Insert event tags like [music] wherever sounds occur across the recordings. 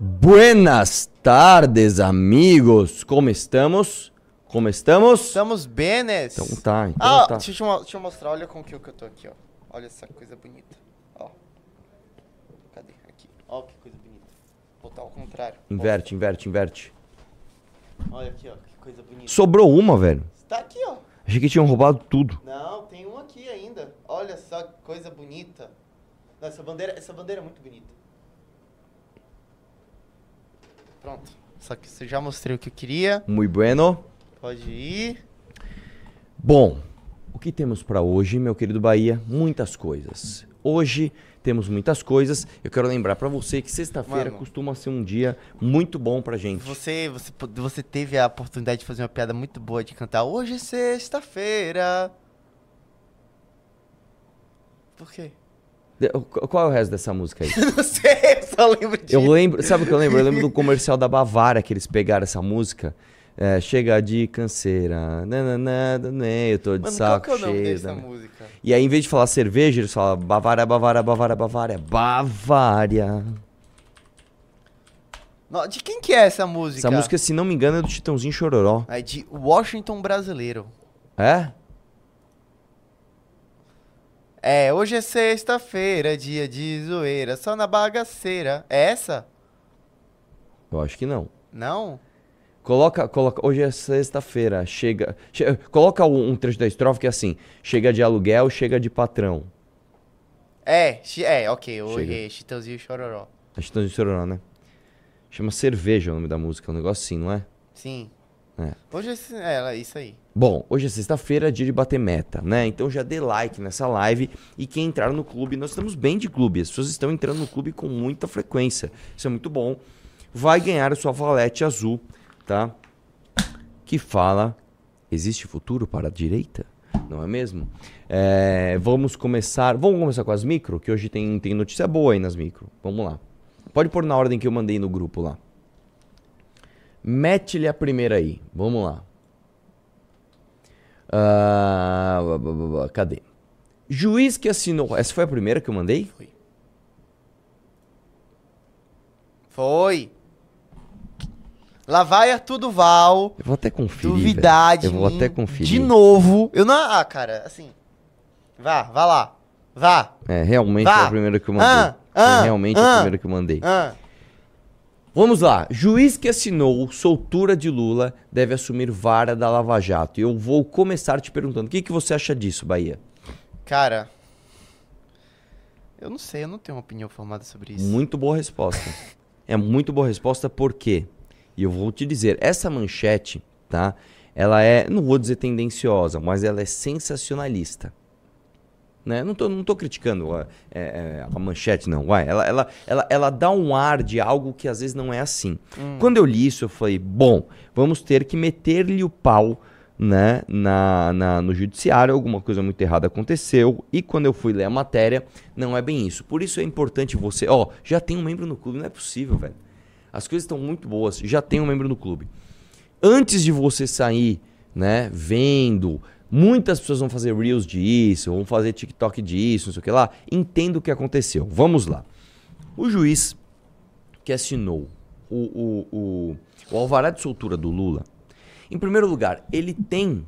Buenas tardes, amigos. Como estamos? Como estamos? Estamos benes. Então tá, então ah, tá. Deixa, eu, deixa eu mostrar, olha com o que eu tô aqui, ó. Olha essa coisa bonita. Ó. Cadê? Aqui. Ó, que coisa bonita. Vou botar ao contrário. Inverte, inverte, inverte. Ó, Olha aqui, ó. Que coisa bonita. Sobrou uma, velho. Tá aqui, ó. Achei que tinham roubado tudo. Não, tem um aqui ainda. Olha só que coisa bonita. Não, essa bandeira, essa bandeira é muito bonita. Pronto. Só que eu já mostrei o que eu queria. Muito bueno. Pode ir. Bom, o que temos pra hoje, meu querido Bahia? Muitas coisas. Hoje temos muitas coisas. Eu quero lembrar pra você que sexta-feira costuma ser um dia muito bom pra gente. Você, você, você teve a oportunidade de fazer uma piada muito boa de cantar Hoje é sexta-feira. Por quê? De- Qual é o resto dessa música aí? [laughs] Não sei, eu só lembro disso. Eu lembro, sabe o que eu lembro? Eu lembro do comercial da Bavária que eles pegaram essa música. É, chega de canseira, nananã, eu tô de Mano, qual saco que é o nome cheio. dessa né? música? E aí, em vez de falar cerveja, eles falam Bavária, Bavária, Bavária, Bavária, Bavária. No- De quem que é essa música? Essa música, se não me engano, é do Chitãozinho Chororó. É de Washington Brasileiro. É? É, hoje é sexta-feira, dia de zoeira, só na bagaceira. É essa? Eu acho que não. Não? Coloca, coloca. Hoje é sexta-feira. Chega. che- coloca um, um trecho da estrofe que é assim: chega de aluguel, chega de patrão. É, é, ok, errei, Chitãozinho e Chororó. É Chitãozinho Chororó, né? Chama cerveja o nome da música, um negócio assim, não é? Sim. É. Hoje é, é, é isso aí. Bom, hoje é sexta-feira, dia de bater meta, né? Então já dê like nessa live e quem entrar no clube, nós estamos bem de clube, as pessoas estão entrando no clube com muita frequência. Isso é muito bom. Vai ganhar a sua valete azul, tá? Que fala: existe futuro para a direita? Não é mesmo? É, vamos começar. Vamos começar com as micro, que hoje tem, tem notícia boa aí nas micro. Vamos lá. Pode pôr na ordem que eu mandei no grupo lá. Mete-lhe a primeira aí. Vamos lá. Ba- cadê? Juiz que assinou. Essa foi a primeira que eu mandei? Foi. Foi. Lá vai Arthur Duval. Eu vou até conferir. Duvidade. Eu vou até conferir. De novo. Eu não. Ah, cara, assim. Vá, vá lá. Vá. É, realmente Vá. foi a primeira que eu mandei. Ah, ah, realmente ah. a primeira que eu mandei. Ah, Vamos lá. Juiz que assinou soltura de Lula deve assumir vara da Lava Jato. E eu vou começar te perguntando: o que, que você acha disso, Bahia? cara. Eu não sei, eu não tenho uma opinião formada sobre isso. Muito boa resposta. é muito boa resposta, por quê? E eu vou te dizer, essa manchete, tá? Ela é, não vou dizer tendenciosa, mas ela é sensacionalista. Né? Não, tô, não tô criticando a, é, é, a manchete, não. Vai. Ela, ela, ela, ela dá um ar de algo que às vezes não é assim. Quando eu li isso, eu falei, bom, vamos ter que meter-lhe o pau né, na, na- no judiciário, alguma coisa muito errada aconteceu, e quando eu fui ler a matéria, não é bem isso. Por isso é importante você, ó, já tem um membro no clube, não é possível, velho. As coisas estão muito boas, já tem um membro no clube. Antes de você sair, né, vendo, muitas pessoas vão fazer reels disso, vão fazer TikTok disso, não sei o que lá, entenda o que aconteceu. Vamos lá. O juiz que assinou o, o, o, o alvará de soltura do Lula, em primeiro lugar, ele tem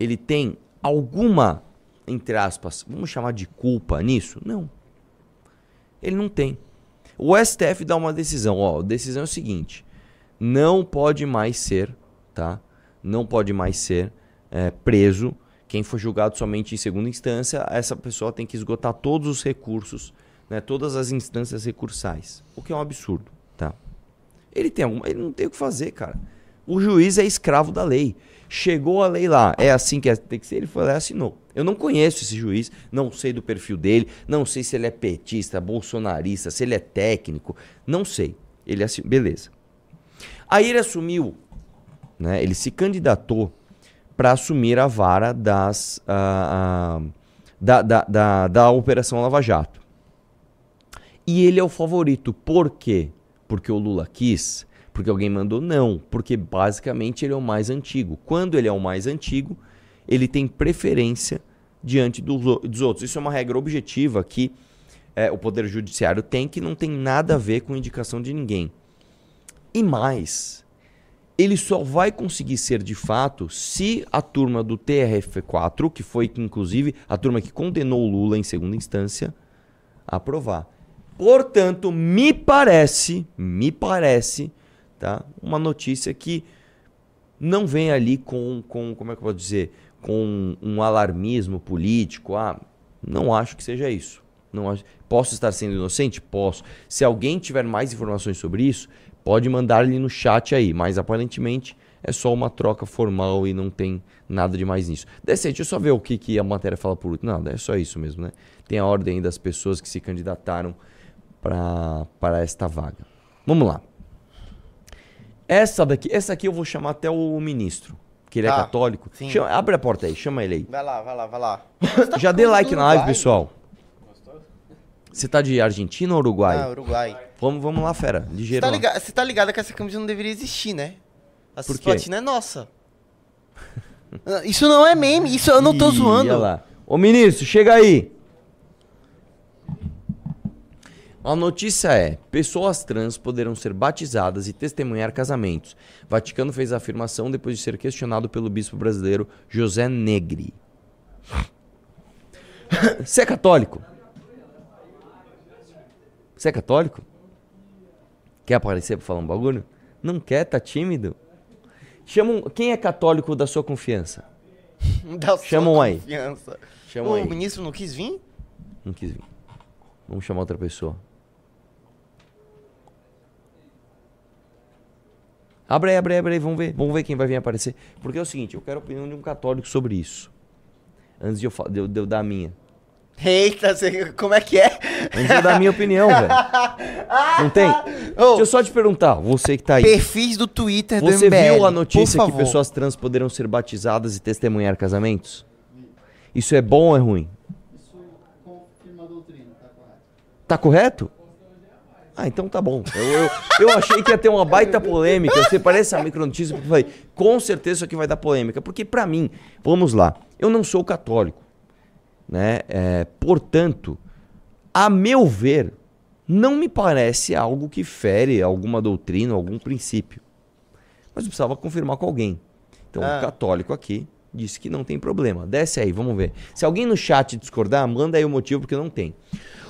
ele tem alguma, entre aspas, vamos chamar de culpa nisso? Não. Ele não tem. O STF dá uma decisão, ó, a decisão é o seguinte, não pode mais ser, tá? Não pode mais ser é, preso quem for julgado somente em segunda instância, essa pessoa tem que esgotar todos os recursos, né, todas as instâncias recursais, o que é um absurdo, tá? Ele tem alguma, ele não tem o que fazer, cara. O juiz é escravo da lei. Chegou a lei lá, é assim que é- tem que ser, ele foi lá e assinou. Eu não conheço esse juiz, não sei do perfil dele, não sei se ele é petista, bolsonarista, se ele é técnico, não sei. Ele assinou, beleza. Aí ele assumiu, né? Ele se candidatou para assumir a vara das, ah, ah, da, da, da, da Operação Lava Jato. E ele é o favorito. Por quê? Porque o Lula quis? Porque alguém mandou? Não. Porque basicamente ele é o mais antigo. Quando ele é o mais antigo, ele tem preferência diante dos outros. Isso é uma regra objetiva que é, o Poder Judiciário tem, que não tem nada a ver com indicação de ninguém. E mais, ele só vai conseguir ser de fato se a turma do TRF4, que foi inclusive a turma que condenou o Lula em segunda instância, aprovar. Portanto, me parece, me parece, tá? Uma notícia que não vem ali com, com como é que eu vou dizer, com um alarmismo político. Ah, não acho que seja isso. Não acho. Posso estar sendo inocente? Posso. Se alguém tiver mais informações sobre isso, pode mandar ali no chat aí. Mas aparentemente é só uma troca formal e não tem nada de mais nisso. Decente, deixa eu só ver o que, que a matéria fala por último. Não, é só isso mesmo, né? Tem a ordem das pessoas que se candidataram para esta vaga. Vamos lá. Essa daqui, essa aqui eu vou chamar até o ministro, que ele é Tá, católico. sim. Chama- abre a porta aí, chama ele aí. Vai lá, vai lá, vai lá. [laughs] Já dê like na live, pessoal. Você tá de Argentina ou Uruguai? Ah, Uruguai. Vamos, vamos lá, fera. Você Ligeiro. tá, lá. ligado, você tá ligado que essa camisa não deveria existir, né? A Por quê? É nossa. [laughs] Isso não é meme, isso eu não tô Ih, zoando. olha lá. Ô ministro, chega aí. A notícia é: pessoas trans poderão ser batizadas e testemunhar casamentos. Vaticano fez a afirmação depois de ser questionado pelo bispo brasileiro José Negri. Você é católico? Você é católico? Quer aparecer pra falar um bagulho? Não quer? Tá tímido? Chama um... Quem é católico da sua confiança? [laughs] Sua Chamam aí. confiança. O aí. ministro não quis vir? Não quis vir. Vamos chamar outra pessoa. Abre aí, abre aí, abre aí, vamos ver. Vamos ver quem vai vir aparecer. Porque é o seguinte, eu quero a opinião de um católico sobre isso. Antes de eu, de eu, de eu dar a minha. Eita, você- como é que é? Eu dar a minha opinião, velho. [laughs] Não tem? Ô, Deixa eu só te perguntar, você que tá aí. perfis do Twitter Você do MBL, viu a notícia que pessoas trans poderão ser batizadas e testemunhar casamentos? Isso é bom ou é ruim? Isso confirma a doutrina, tá correto? Tá correto? Ah, então tá bom. Eu, eu, eu achei que ia ter uma baita polêmica. Você parece a micronotícia porque eu falei, com certeza isso aqui vai dar polêmica. Porque pra mim, vamos lá, eu não sou católico. Né? É, portanto, a meu ver, não me parece algo que fere alguma doutrina, algum princípio. Mas eu precisava confirmar com alguém. Então, Ah. o católico aqui disse que não tem problema. Desce aí, vamos ver. Se alguém no chat discordar, manda aí o motivo, porque não tem.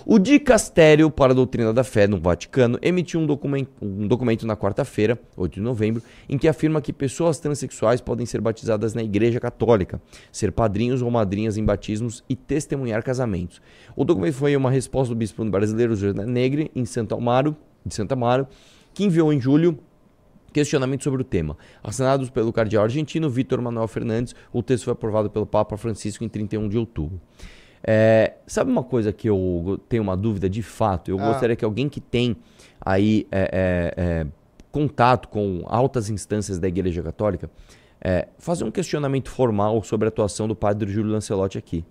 O Dicastério para a Doutrina da Fé no Vaticano emitiu um documento, um documento na quarta-feira, 8 de novembro, em que afirma que pessoas transexuais podem ser batizadas na Igreja Católica, ser padrinhos ou madrinhas em batismos e testemunhar casamentos. O documento foi uma resposta do bispo brasileiro José Negri, em Santa Amaro, de Santa Amaro, que enviou em julho questionamento sobre o tema. Assinados pelo cardeal argentino Vítor Manuel Fernandes, o texto foi aprovado pelo Papa Francisco em 31 de outubro. É, sabe uma coisa que eu tenho uma dúvida de fato? Eu Ah. gostaria que alguém que tem aí é, é, é, contato com altas instâncias da Igreja Católica é, fazer um questionamento formal sobre a atuação do padre Júlio Lancelotti aqui.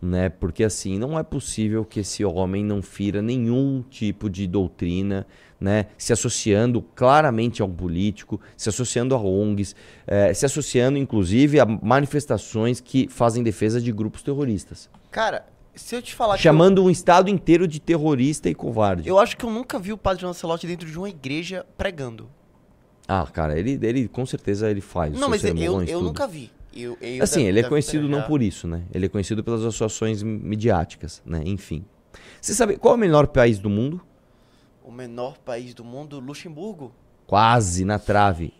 Né? Porque assim, não é possível que esse homem não fira nenhum tipo de doutrina, né? se associando claramente a um político, se associando a ONGs, eh, se associando inclusive a manifestações que fazem defesa de grupos terroristas. Cara, se eu te falar Chamando um estado inteiro de terrorista e covarde. eu, eu acho que eu nunca vi o padre Lancelotti dentro de uma igreja pregando. Ah, cara, ele, ele com certeza ele faz. não, mas eu, eu, nunca vi. Eu, eu Assim, ele é conhecido não por isso, né? Ele é conhecido pelas associações midiáticas, né? Enfim. Você sabe qual é o menor país do mundo? O menor país do mundo, Luxemburgo. Quase na trave.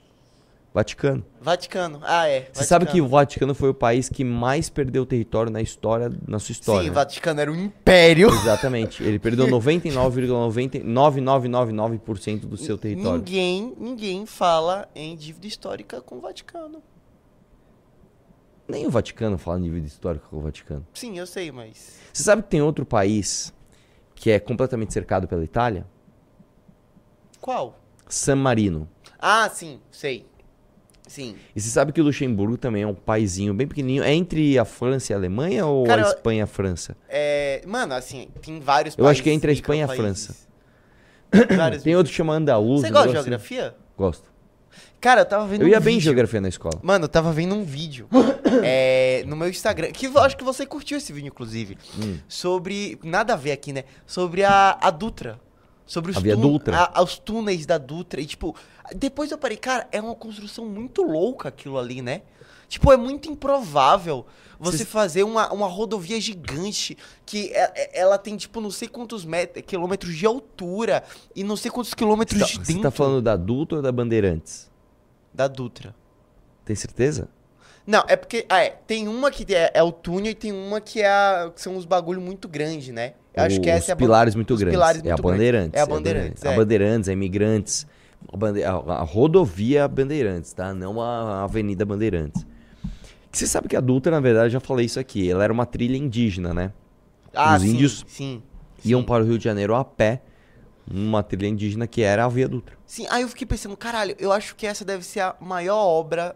Vaticano. Vaticano. Ah, é. Você sabe que o Vaticano. Vaticano foi o país que mais perdeu território na história, na sua história. Sim, né? Vaticano era um império. Exatamente. Ele perdeu 99,9999% do seu território. Ninguém, ninguém fala em dívida histórica com o Vaticano. Nem o Vaticano fala de vida histórica com o Vaticano. Sim, eu sei, mas. Você sabe que tem outro país que é completamente cercado pela Itália? Qual? San Marino. Ah, sim, sei. Sim. E você sabe que o Luxemburgo também é um paizinho bem pequenininho. É entre a França e a Alemanha ou Cara, a Espanha e a França? É, mano, assim, tem vários Eu acho que é entre a Espanha e a. França. Vários [coughs] Tem outro que chama Andaluz. Você gosta de assim. geografia? Gosto. Cara, eu tava vendo Eu ia um bem em geografia na escola. Mano, eu tava vendo um vídeo [coughs] é, no meu Instagram, que eu acho que você curtiu esse vídeo, inclusive, Hum. sobre, nada a ver aqui, né, sobre a, a Dutra. Sobre os, A Via tun- Dutra. a- os túneis da Dutra. E, tipo, depois eu parei, cara, é uma construção muito louca aquilo ali, né? Tipo, é muito improvável você Cês- fazer uma, uma rodovia gigante que é- é- ela tem, tipo, não sei quantos metros, quilômetros de altura e não sei quantos quilômetros Você de tá, dentro você tá falando da Dutra ou da Bandeirantes? da Dutra. Tem certeza? Não, é porque. Ah, é, tem uma que é, é o túnel e tem uma que, é a- que são uns bagulho muito grande, né? Eu acho que Os essa é a. ban- pilares muito os grandes. pilares é a muito. Bandeirantes. É a Bandeirantes, A é. Bandeirantes, a Imigrantes. A, bande- a- a rodovia Bandeirantes, tá? Não a Avenida Bandeirantes. Que Você sabe que a Dutra, na verdade, já falei isso aqui. Ela era uma trilha indígena, né? Ah, os sim, índios Sim. Iam sim. para o Rio de Janeiro a pé. Uma trilha indígena que era a Via Dutra. Sim, aí eu fiquei pensando, caralho, eu acho que essa deve ser a maior obra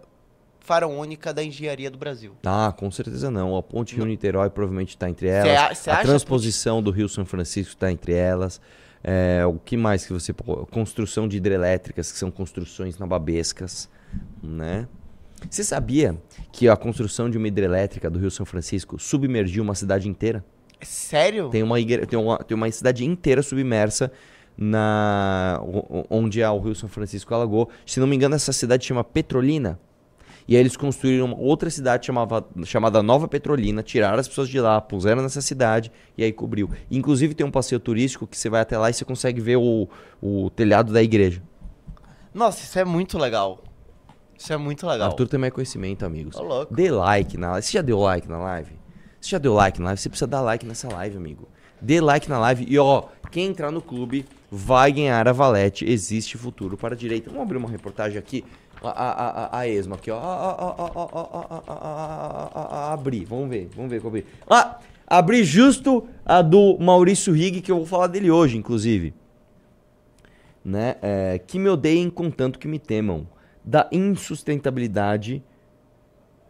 faraônica da engenharia do Brasil. Ah, com certeza não. A Ponte. Rio-Niterói provavelmente está entre Cê elas. a- cê a transposição do Rio São Francisco está entre elas. É, o que mais que você... Construção de hidrelétricas, que são construções nababescas, né? Você sabia que a construção de uma hidrelétrica do Rio São Francisco submergiu uma cidade inteira? Sério? Tem uma, igre... tem uma, tem uma cidade inteira submersa na onde a- o Rio São Francisco alagou. Se não me engano, essa cidade chama Petrolina. E aí eles construíram uma outra cidade chamava, chamada Nova Petrolina, tiraram as pessoas de lá, puseram nessa cidade e aí cobriu. Inclusive tem um passeio turístico que você vai até lá e você consegue ver o, o telhado da igreja. Nossa, isso é muito legal. Isso é muito legal. Arthur tem mais conhecimento, amigos. Ô, louco. Dê like na live. Você já deu like na live? Você já deu like na live? Você precisa dar like nessa live, amigo. Dê like na live e ó, quem entrar no clube vai ganhar a valete. Existe futuro para a direita. Vamos abrir uma reportagem aqui a, a, a, a esmo aqui, ó. Abri, vamos ver, vamos ver como abri. Ah, abri justo a do Maurício Rig que eu vou falar dele hoje, inclusive. Né? É, que me odeiem contanto que me temam. Da insustentabilidade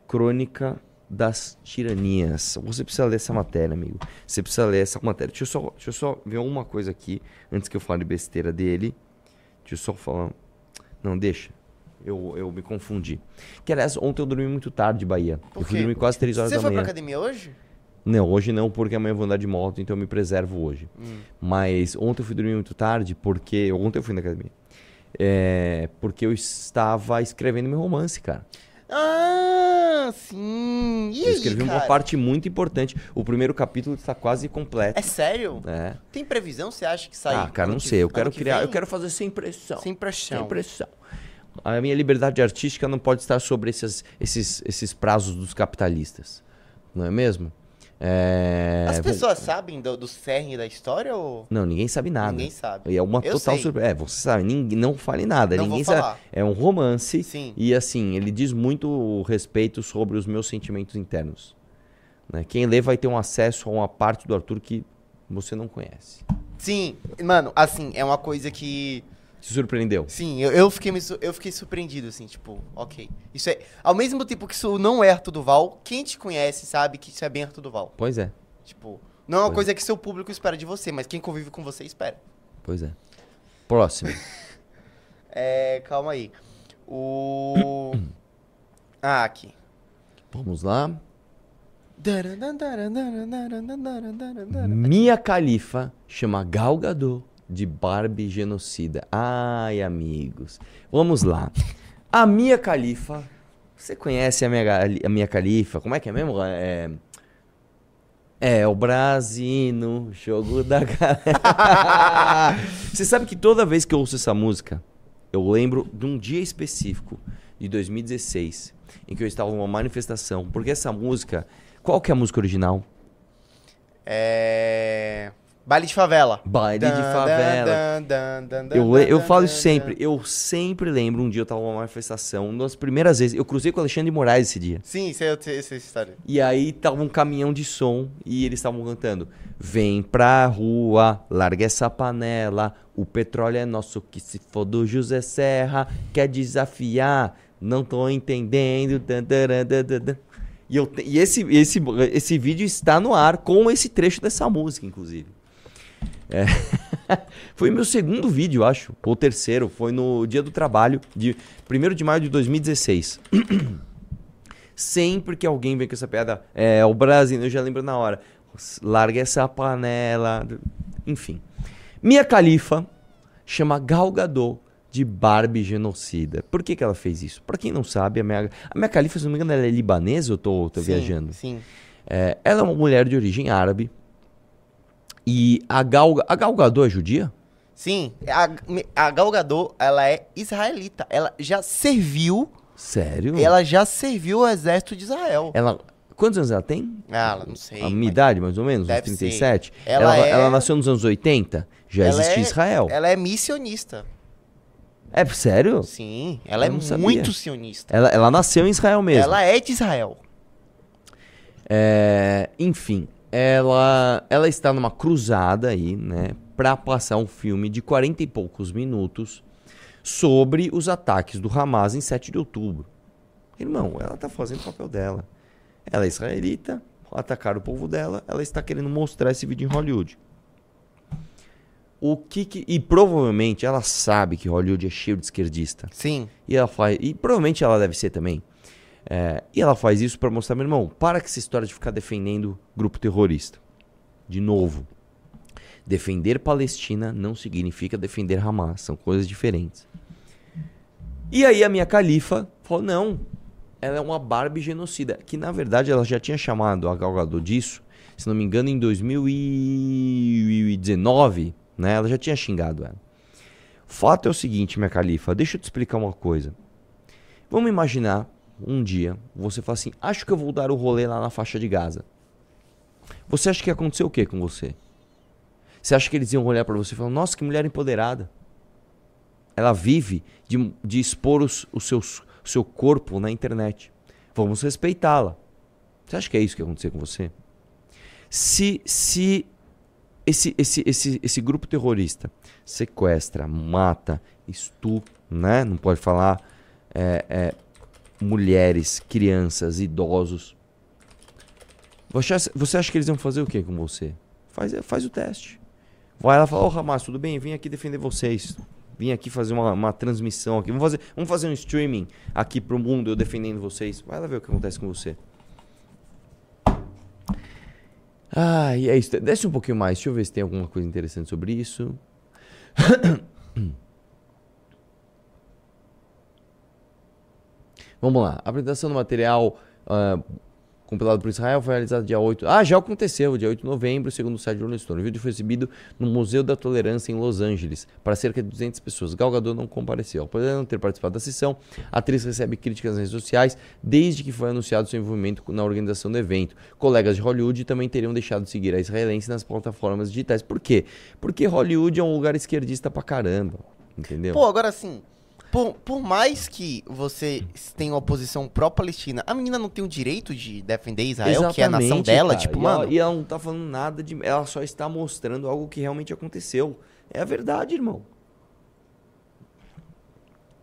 crônica das tiranias. Você precisa ler essa matéria, amigo. Você precisa ler essa matéria. Deixa eu só, deixa eu só ver uma coisa aqui, antes que eu fale besteira dele. Deixa eu só falar. Não, deixa. Eu, eu me confundi. Que aliás, ontem eu dormi muito tarde, Bahia. Eu fui dormir quase 3 horas Você da foi pra manhã. academia hoje? Não, hoje não, porque amanhã eu vou andar de moto, então eu me preservo hoje. Hum. Mas ontem eu fui dormir muito tarde, porque. Ontem eu fui na academia. É, porque eu estava escrevendo meu romance, cara. Ah, sim. E eu aí, escrevi uma parte muito importante. O primeiro capítulo está quase completo. É sério? É. Tem previsão, você acha que sai? Ah, cara, não sei. Eu quero que criar. vem? Eu quero fazer sem pressão. Sem pressão. Sem pressão. A minha liberdade artística não pode estar sobre esses, esses, esses prazos dos capitalistas. Não é mesmo? É, As vou- pessoas sabem do, do cerne da história ou Não, ninguém sabe nada. ninguém sabe? E é uma Eu total surpresa. É, você sabe, ninguém, não fale nada. Não ninguém sabe. É um romance. Sim. E assim, ele diz muito respeito sobre os meus sentimentos internos. Né? Quem lê vai ter um acesso a uma parte do Arthur que você não conhece. Sim, mano, assim, é uma coisa que. Se surpreendeu. Sim, eu, eu, fiquei, eu fiquei surpreendido, assim, tipo, ok. Isso é. Ao mesmo tempo que isso não é Arthur Duval, quem te conhece sabe que isso é bem Arthur Duval. Pois é, Tipo, não é uma Pois coisa que seu público espera de você, mas quem convive com você espera. pois é. Próximo. [laughs] É, calma aí. O. [coughs] Ah, aqui. Vamos lá. Mia Khalifa chama Gal Gadot de Barbie genocida. Ai, amigos. Vamos lá. A Mia Khalifa. Você conhece a Gali- a Mia Khalifa? Como é que é mesmo? É, é o Brasino, jogo da galera. [laughs] Você sabe que toda vez que eu ouço essa música, eu lembro de um dia específico, de 2016, em que eu estava numa manifestação. Porque essa música. Qual que é a música original? É. Baile de favela. Baile de favela. dan, dan, dan, Eu, eu falo isso sempre. Eu sempre lembro um dia eu tava numa manifestação, uma das primeiras vezes. Eu cruzei com o Alexandre de Moraes esse dia. Sim, sei, eu sei essa história. E aí tava um caminhão de som e eles estavam cantando: Vem pra rua, larga essa panela. O petróleo é nosso, que se for do José Serra, quer desafiar, não tô entendendo. dan, dan, dan, dan, dan. E, eu e esse, esse, esse vídeo está no ar com esse trecho dessa música, inclusive. É. [laughs] Foi meu segundo vídeo, acho. Ou terceiro. Foi no dia do trabalho, de 1 de maio de 2016. [clears throat] Sempre que alguém vem com essa piada, é o Brasil, eu já lembro na hora. Larga essa panela. Enfim. Mia Khalifa chama Gal Gadot de Barbie genocida. Por que, que ela fez isso? Pra quem não sabe, a Mia, a Mia Khalifa, se não me engano, ela é libanesa ou tô, tô Sim, viajando? Sim. É, ela é uma mulher de origem árabe. E a Gal, a Gal Gadot é judia? Sim, a, a Gal Gadot, ela é israelita. Ela já serviu, Sério? ela já serviu o exército de Israel. Ela- Quantos anos ela tem? Ah, ela não sei. a minha idade, mais ou menos? Uns Deve ser. 37? Ela ela, é- ela nasceu nos anos 80? Já ela existia é- Israel. Ela é missionista. É sério? Sim, ela Eu é muito sionista. Ela, ela nasceu em Israel mesmo. Ela é de Israel. É, enfim, ela, ela está numa cruzada aí, né? Pra passar um filme de 40 e poucos minutos sobre os ataques do Hamas em 7 de outubro. Irmão, ela tá fazendo o papel dela. Ela é israelita, atacaram o povo dela, ela está querendo mostrar esse vídeo em Hollywood. O que, que e provavelmente ela sabe que Hollywood é cheio de esquerdista. Sim. E ela faz. E provavelmente ela deve ser também. É, e ela faz isso pra mostrar, meu irmão, para com essa história de ficar defendendo grupo terrorista. De novo. Defender Palestina não significa defender Hamas. São coisas diferentes. E aí a minha califa falou: não, ela é uma Barbie genocida. Que na verdade ela já tinha chamado a Gal Gadot disso, se não me engano, em 2019, né? Ela já tinha xingado ela. Fato é o seguinte, minha califa, deixa eu te explicar uma coisa. Vamos imaginar um dia você fala assim: acho que eu vou dar o rolê lá na faixa de Gaza. Você acha que aconteceu o que com você? Você acha que eles iam olhar pra você e falar: nossa, que mulher empoderada? Ela vive de, de expor os, os seus, o seu corpo na internet. Vamos respeitá-la. Você acha que é isso que ia acontecer com você? Se, se esse, esse, esse, esse grupo terrorista sequestra, mata, estupra, né? Não pode falar é, é, mulheres, crianças, idosos. Você acha, que eles iam fazer o que com você? Faz, faz o teste. Vai lá e fala, ô Hamas, tudo bem? Vim aqui defender vocês. Vim aqui fazer uma, uma transmissão aqui. Vamos fazer, vamos fazer um streaming aqui pro mundo, eu defendendo vocês. Vai lá ver o que acontece com você. Ah, e é isso. Desce um pouquinho mais. Deixa eu ver se tem alguma coisa interessante sobre isso. [coughs] Vamos lá. A apresentação do material ah, compilado por Israel foi realizada dia 8. Ah, já aconteceu, dia 8 de novembro, segundo o site Rolling Stone. O vídeo foi exibido no Museu da Tolerância em Los Angeles para cerca de 200 pessoas. Gal Gadot não compareceu. Apesar de não ter participado da sessão, a atriz recebe críticas nas redes sociais desde que foi anunciado seu envolvimento na organização do evento. Colegas de Hollywood também teriam deixado de seguir a israelense nas plataformas digitais. Por quê? Porque Hollywood é um lugar esquerdista pra caramba. Entendeu? Pô, agora assim, por, por mais que você tenha uma posição pró-Palestina, a menina não tem o direito de defender Israel, que é a nação Exatamente, dela, cara. tipo, e mano. Ela, e ela não tá falando nada de. Ela só está mostrando algo que realmente aconteceu. É a verdade, irmão.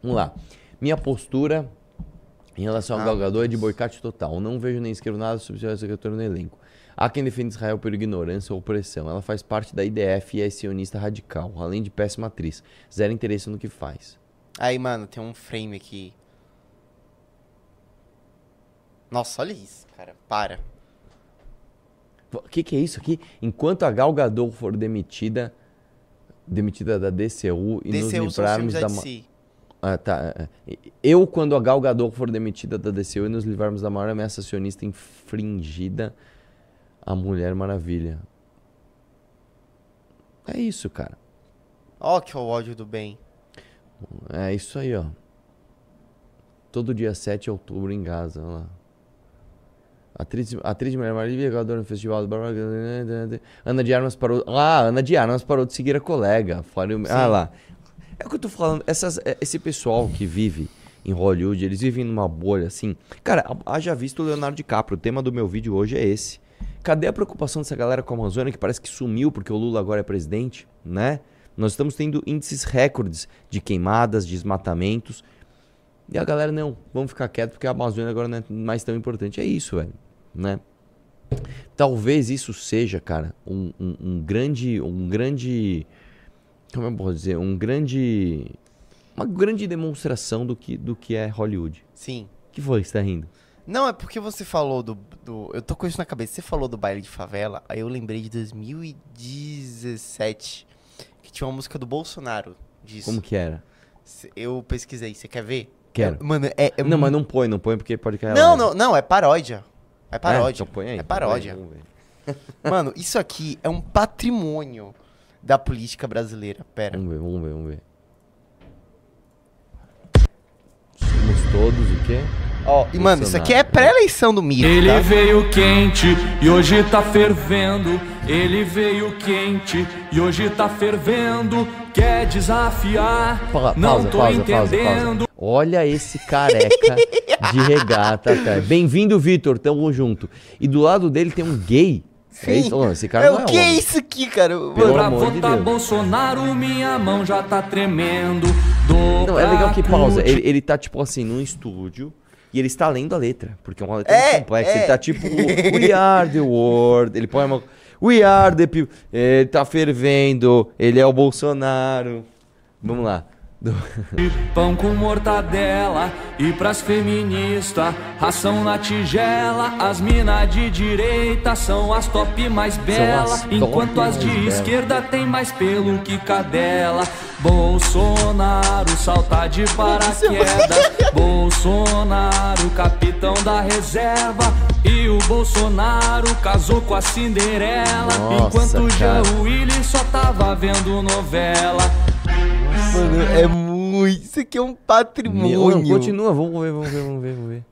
Vamos lá. Minha postura em relação ao Ah, Gal meu Gadot é de boicote total. Não vejo nem escrevo nada sobre o secretário no elenco. Há quem defenda Israel por ignorância ou opressão. Ela faz parte da IDF e é sionista radical, além de péssima atriz. Zero interesse no que faz. Aí, mano, tem um frame aqui. Nossa, olha isso, cara. Para. O que, que é isso aqui? Enquanto a Gal Gadot for demitida, demitida da DCU e nos DCU são os livrarmos da da ma- DC. Ah, tá. é, é. Eu, quando a Gal Gadot for demitida da DCU e nos livrarmos da maior ameaça sionista infringida, a Mulher Maravilha. É isso, cara. Ó que é o ódio do bem. É isso aí, ó. Todo dia 7 de outubro em Gaza, olha lá. Atriz, atriz de Mulher Maravilha, jogadora no festival do. Ana de Armas parou... Ah, Ana de Armas parou de seguir a colega. Falei- Ah lá. É o que eu tô falando. Essas, é- esse pessoal que vive em Hollywood, eles vivem numa bolha assim. Cara, haja visto o Leonardo DiCaprio. O tema do meu vídeo hoje é esse. Cadê a preocupação dessa galera com a Amazônia que parece que sumiu porque o Lula agora é presidente, né? Nós estamos tendo índices recordes de queimadas, desmatamentos. E a galera, não, vamos ficar quieto porque a Amazônia agora não é mais tão importante. É isso, velho, né? Talvez isso seja, cara, um, um- um grande, um grande como eu posso dizer, um grande. Uma grande demonstração do que, do que é Hollywood. Sim. O que foi que você tá rindo? Não, é porque você falou do, do. Eu tô com isso na cabeça. Você falou do baile de favela, aí eu lembrei de 2017. Que tinha uma música do Bolsonaro disso. Como que era? Eu pesquisei. Você quer ver? Quero. É- mano, é. é não, mas não põe, não põe porque pode cair. Não, não, não, é paródia. É É? paródia. Então põe aí. É então põe aí, paródia. vamos ver. [laughs] Mano, isso aqui é um patrimônio da política brasileira. Pera. Vamos ver, vamos ver, vamos ver. Somos todos o quê? Ó, e mano, isso aqui é pré-eleição do Mito, Ele tá? veio quente e hoje tá fervendo. Ele veio quente e hoje tá fervendo. Quer desafiar? Pa- Não pausa, tô pausa, entendendo. pausa. Olha esse careca de regata, cara. [laughs] Bem-vindo, Vitor. Tamo junto. E do lado dele tem um gay. É isso? Ô, esse cara é, não o que é homem. isso aqui, cara? Pelo Mano, Pra amor de votar Deus. Bolsonaro, minha mão já tá tremendo. Não, é legal que pausa. Ele, ele tá, tipo assim, num estúdio. E ele está lendo a letra. Porque é uma letra É, muito complexa. é. Ele tá tipo. We are the world. Ele põe uma. We are the people. Ele tá fervendo. Ele é o Bolsonaro. Vamos lá. Do- [laughs] Pão com mortadela e pras feministas, ração na tigela. As mina de direita são as top mais belas, top enquanto as de belas. esquerda tem mais pelo que cadela. Bolsonaro salta de paraquedas. [laughs] Bolsonaro, capitão da reserva. E o Bolsonaro casou com a Cinderela, Nossa, enquanto o cara. Jean Willis só tava vendo novela. Mano, é muito. Isso aqui é um Meu, patrimônio. não, continua, vamos ver, vamos ver, vamos ver, vamos ver.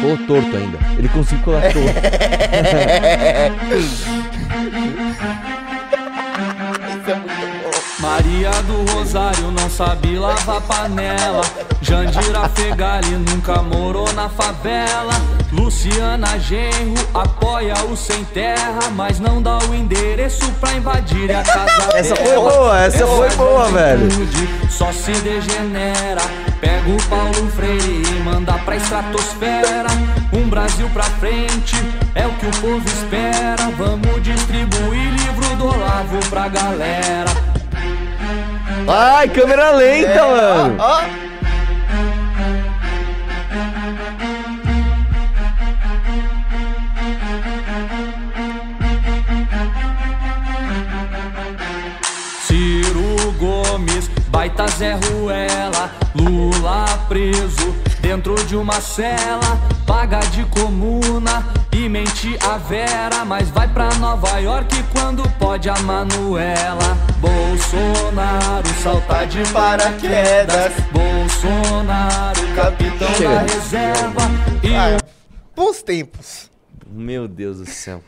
Tô torto ainda. Ele conseguiu colar torto. [laughs] [laughs] Isso é muito. Maria do Rosário não sabe lavar panela. Jandira Fegali nunca morou na favela. Luciana Genro apoia o sem terra, mas não dá o endereço pra invadir a casa [laughs] Essa foi boa, essa foi boa, velho. Só se degenera. Pega o Paulo Freire e manda pra estratosfera. Um Brasil pra frente é o que o povo espera. Vamos distribuir livro do Olavo pra galera. Ai, câmera lenta, É, mano. ó, ó. Ciro Gomes, baita Zé Ruela, Lula preso dentro de uma cela, paga de comuna e mente a Vera, mas vai pra Nova York quando pode a Manuela. Bolsonaro salta de paraquedas, Bolsonaro capitão da Chega. reserva e Ah, o bons tempos. Meu Deus do céu.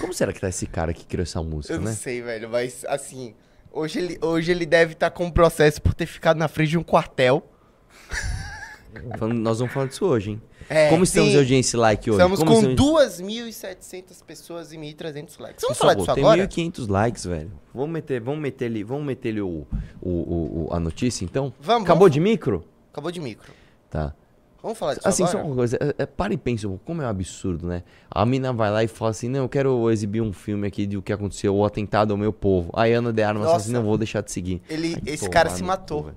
Como será que tá esse cara que criou essa música, Eu não né? sei, velho, mas assim. Hoje ele, hoje ele deve estar com um processo por ter ficado na frente de um quartel. [laughs] Falando- nós vamos falar disso hoje, hein? É, Como estamos sim. de audiência like hoje? Estamos Como com estamos- 2.700 pessoas e 1.300 likes. Vamos falar disso tem agora? 1.500 likes, velho. Vamos meter, vamos meter ali, vamos meter ali o, o, o- o- a notícia, então? Vamos, Acabou vamos. de micro? Acabou de micro. Tá. Vamos falar disso Assim, só agora? uma coisa, é, é, para e pensa, como é um absurdo, né? A mina vai lá e fala assim, não, eu quero exibir um filme aqui de o que aconteceu, o atentado ao meu povo. Aí Ana de Armas fala assim, não vou deixar de seguir. Ele, Ai, esse tomar cara se matou.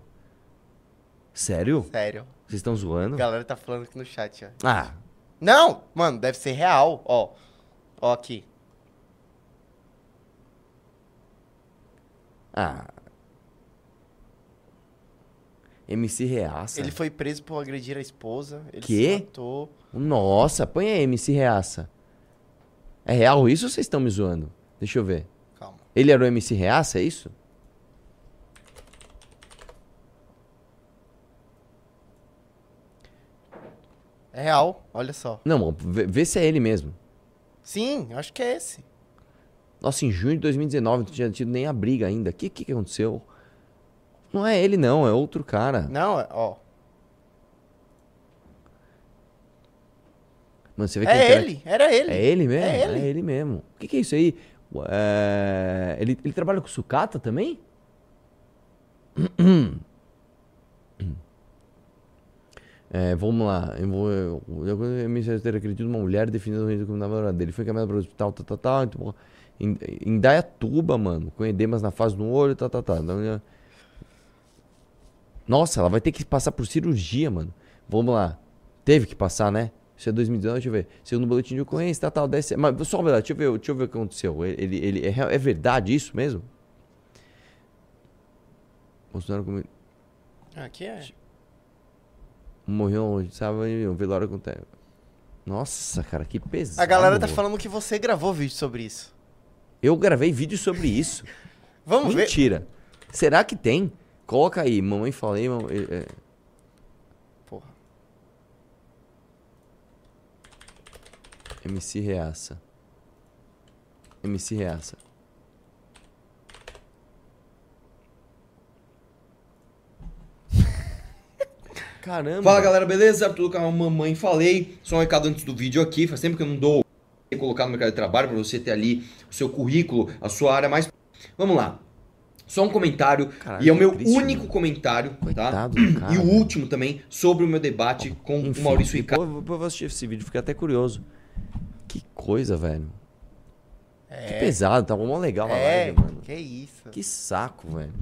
Sério? Sério. Vocês estão zoando? A galera tá falando aqui no chat, ó. Ah, Não, mano, deve ser real, ó. Ó aqui. ah. MC Reaça. Ele foi preso por agredir a esposa. Ele Quê? se matou. Nossa, põe aí, MC Reaça. É real isso ou vocês estão me zoando? Deixa eu ver. Calma. Ele era o MC Reaça, é isso? É real, olha só. Não, vê, vê se é ele mesmo. Sim, eu acho que é esse. Nossa, em junho de 2019 não tinha tido nem a briga ainda. O que, que que aconteceu? Não é ele não, é outro cara. Não, é- ó. Mano, você vê que É ele ele, era ele. É ele mesmo? É ele. mesmo. O que, que é isso aí? É, Ele, ele trabalha com sucata também? [clears throat] [clears throat] É, vamos lá. Eu vou, eu, eu, eu me ter acreditado uma mulher definida no como namorada dele. Foi encaminhado para o hospital, tá, tá, tá. Então, em, em Dayatuba, mano, com edemas na fase do olho, tá, tá, tá. Nossa, ela vai ter que passar por cirurgia, mano. Vamos lá. Teve que passar, né? Isso é 2019, deixa eu ver. Segundo boletim de ocorrência, tal, tal, desce. Mas só verdade, deixa eu ver, deixa eu ver o que aconteceu. Ele, ele, é, é verdade isso mesmo? Bolsonaro comigo. Aqui é. Morreu, sabe, o velório acontece. Nossa, cara, que pesado. A galera tá falando que você gravou vídeo sobre isso. Eu gravei vídeo sobre isso. [laughs] Vamos ver. Mentira. Será que tem? Coloca aí, mamãe falei, mamãe. é, Porra. MC Reaça. MC Reaça. Caramba. Fala galera, beleza? Arthur do canal Mamãe Falei. Só um recado antes do vídeo aqui. Faz tempo que eu não dou colocar no mercado de trabalho para você ter ali o seu currículo, a sua área mais. Vamos lá. Só um comentário. Caralho, e é o que meu triste, único mano. comentário, tá? Coitado do cara, e o último também sobre o meu debate com Enfim, o Maurício Ricardo. depois, depois eu vou assistir esse vídeo, fiquei até curioso. Que coisa, velho. Que pesado, tava mó legal a É, live, mano. que isso. Que saco, velho.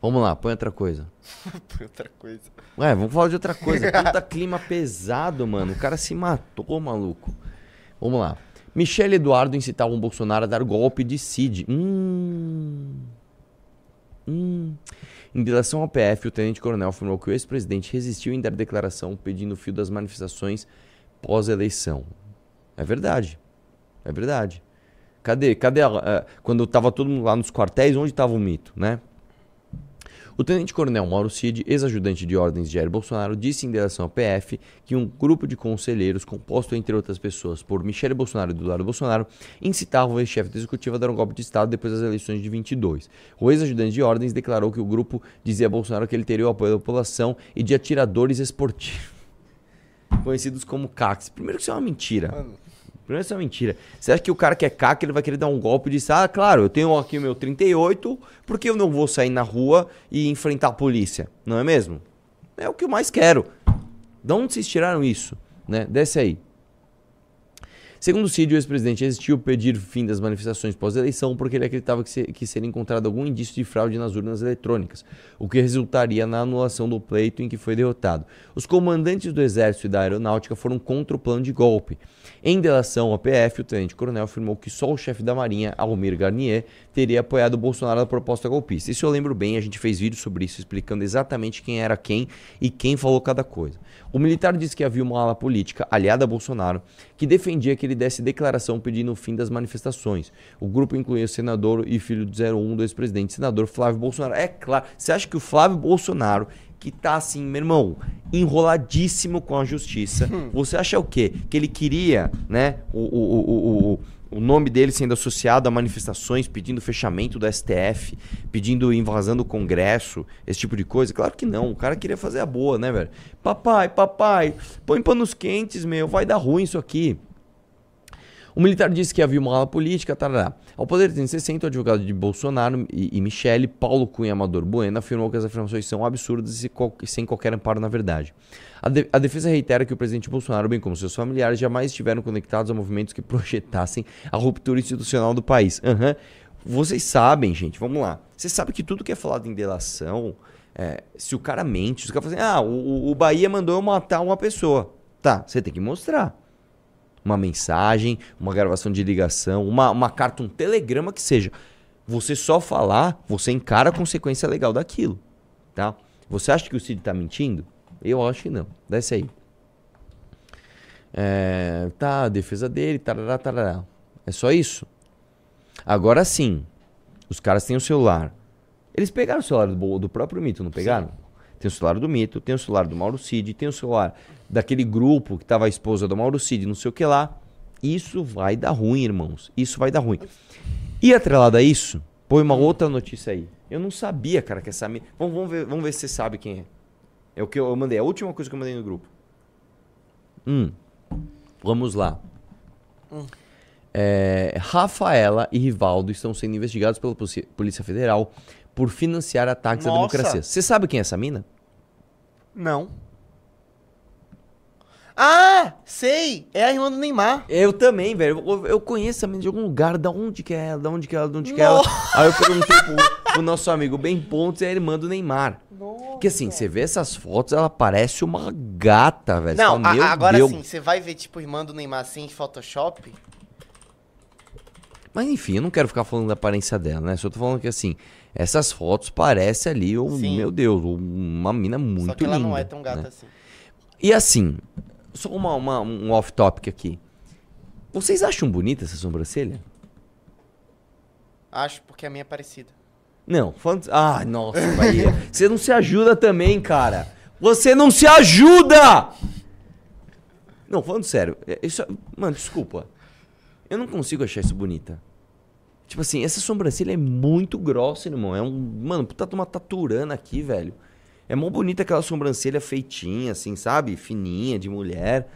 Vamos lá, põe outra coisa. [laughs] Foi outra coisa. Ué, vamos falar de outra coisa. [laughs] Puta clima pesado, mano. O cara se matou, maluco. Vamos lá. Michele Eduardo incitava o Bolsonaro a dar golpe de Cid. Hum. Hum. Em direção ao PF, o tenente-coronel afirmou que o ex-presidente resistiu em dar declaração pedindo o fio das manifestações pós-eleição. É verdade. É verdade. Cadê? Cadê ela? É, quando tava todo mundo lá nos quartéis, onde tava o mito, né? O tenente-coronel Mauro Cid, ex-ajudante de ordens de Jair Bolsonaro, disse em direção ao PF que um grupo de conselheiros, composto entre outras pessoas por Michele Bolsonaro e Eduardo Bolsonaro, incitava o ex-chefe do executivo a dar um golpe de Estado depois das eleições de 22. O ex-ajudante de ordens declarou que o grupo dizia a Bolsonaro que ele teria o apoio da população e de atiradores esportivos, [laughs] conhecidos como CACs. Primeiro que isso é uma mentira. Primeiro isso é mentira. Você acha que o cara que é CAC, ele vai querer dar um golpe de ah, claro, eu tenho aqui o meu 38, porque eu não vou sair na rua e enfrentar a polícia, não é mesmo? É o que eu mais quero. De onde vocês tiraram isso? Né? Desce aí. Segundo Cid, o ex-presidente existiu pedir fim das manifestações pós-eleição porque ele acreditava que, que seria encontrado algum indício de fraude nas urnas eletrônicas, o que resultaria na anulação do pleito em que foi derrotado. Os comandantes do Exército e da Aeronáutica foram contra o plano de golpe. Em delação ao PF, o tenente-coronel afirmou que só o chefe da Marinha, Almir Garnier, teria apoiado o Bolsonaro na proposta golpista. Isso eu lembro bem, a gente fez vídeo sobre isso, explicando exatamente quem era quem e quem falou cada coisa. O militar disse que havia uma ala política aliada a Bolsonaro que defendia que ele desse declaração pedindo o fim das manifestações. O grupo incluía o senador e filho do 01 do ex-presidente, senador Flávio Bolsonaro. É claro, você acha que o Flávio Bolsonaro, que tá assim, meu irmão, enroladíssimo com a justiça, você acha o quê? Que ele queria, né, o, o, o, o, o nome dele sendo associado a manifestações pedindo fechamento do STF, pedindo invasão do Congresso, esse tipo de coisa? Claro que não. O cara queria fazer a boa, né, velho? Papai, papai, põe panos quentes, meu, vai dar ruim isso aqui. O militar disse que havia uma ala política, tarará. Ao Poder 360, o advogado de Bolsonaro e, e Michele, Paulo Cunha Amador Bueno, afirmou que as afirmações são absurdas e sem qualquer amparo na verdade. A, de- a defesa reitera que o presidente Bolsonaro, bem como seus familiares, jamais estiveram conectados a movimentos que projetassem a ruptura institucional do país. Aham. Vocês sabem, gente, vamos lá. Vocês sabem que tudo que é falado em delação, é, se o cara mente, se o cara fala assim, ah, o, o Bahia mandou eu matar uma pessoa. Tá, você tem que mostrar uma mensagem, uma gravação de ligação, uma, uma carta, um telegrama que seja. Você só falar, você encara a consequência legal daquilo, tá? Você acha que o Cid tá mentindo? Eu acho que não. Desce aí. É, tá, a defesa dele, tarará, tarará. É só isso? Agora sim, os caras têm o celular. Eles pegaram o celular do, do próprio Mito, não pegaram? Tem o celular do Mito, tem o celular do Mauro Cid, tem o celular daquele grupo que tava a esposa do Mauro Cid, não sei o que lá. Isso vai dar ruim, irmãos. Isso vai dar ruim. E atrelado a isso, põe uma outra notícia aí. Eu não sabia, cara, que essa. Vamos, vamos, ver, vamos ver se você sabe quem é. É o que eu, mandei, a última coisa que eu mandei no grupo. Hum. Vamos lá. É, Rafaela e Rivaldo estão sendo investigados pela Polícia Federal por financiar ataques à Nossa. democracia. Você sabe quem é essa mina? Não. Ah, sei! É a irmã do Neymar. Eu também, velho. Eu, eu conheço a menina de algum lugar. Da onde que é ela? Da onde que é ela? Da onde que é ela? Aí eu perguntei pro, pro nosso amigo Ben Pontes, é a irmã do Neymar. Porque assim, você vê essas fotos, ela parece uma gata, velho. Não, fala, a- "Meu agora Deus." sim, você vai ver, tipo, irmã do Neymar assim em Photoshop. Mas enfim, eu não quero ficar falando da aparência dela, né? Só tô falando que assim, essas fotos parecem ali, Sim. meu Deus, uma mina muito só que ela linda. não é tão gata né? assim. E assim, só uma, uma- um off-topic aqui. Vocês acham bonita essa sobrancelha? Acho, porque a minha é parecida. Não, falando. Ah, nossa, Bahia. Você não se ajuda também, cara. Você não se ajuda! Não, falando sério. é- Isso, mano, desculpa. Eu não consigo achar isso bonita. Tipo assim, essa sobrancelha é muito grossa, irmão. É um. Mano, puta de uma taturana aqui, velho. É mó bonita aquela sobrancelha feitinha, assim, sabe? Fininha, de mulher.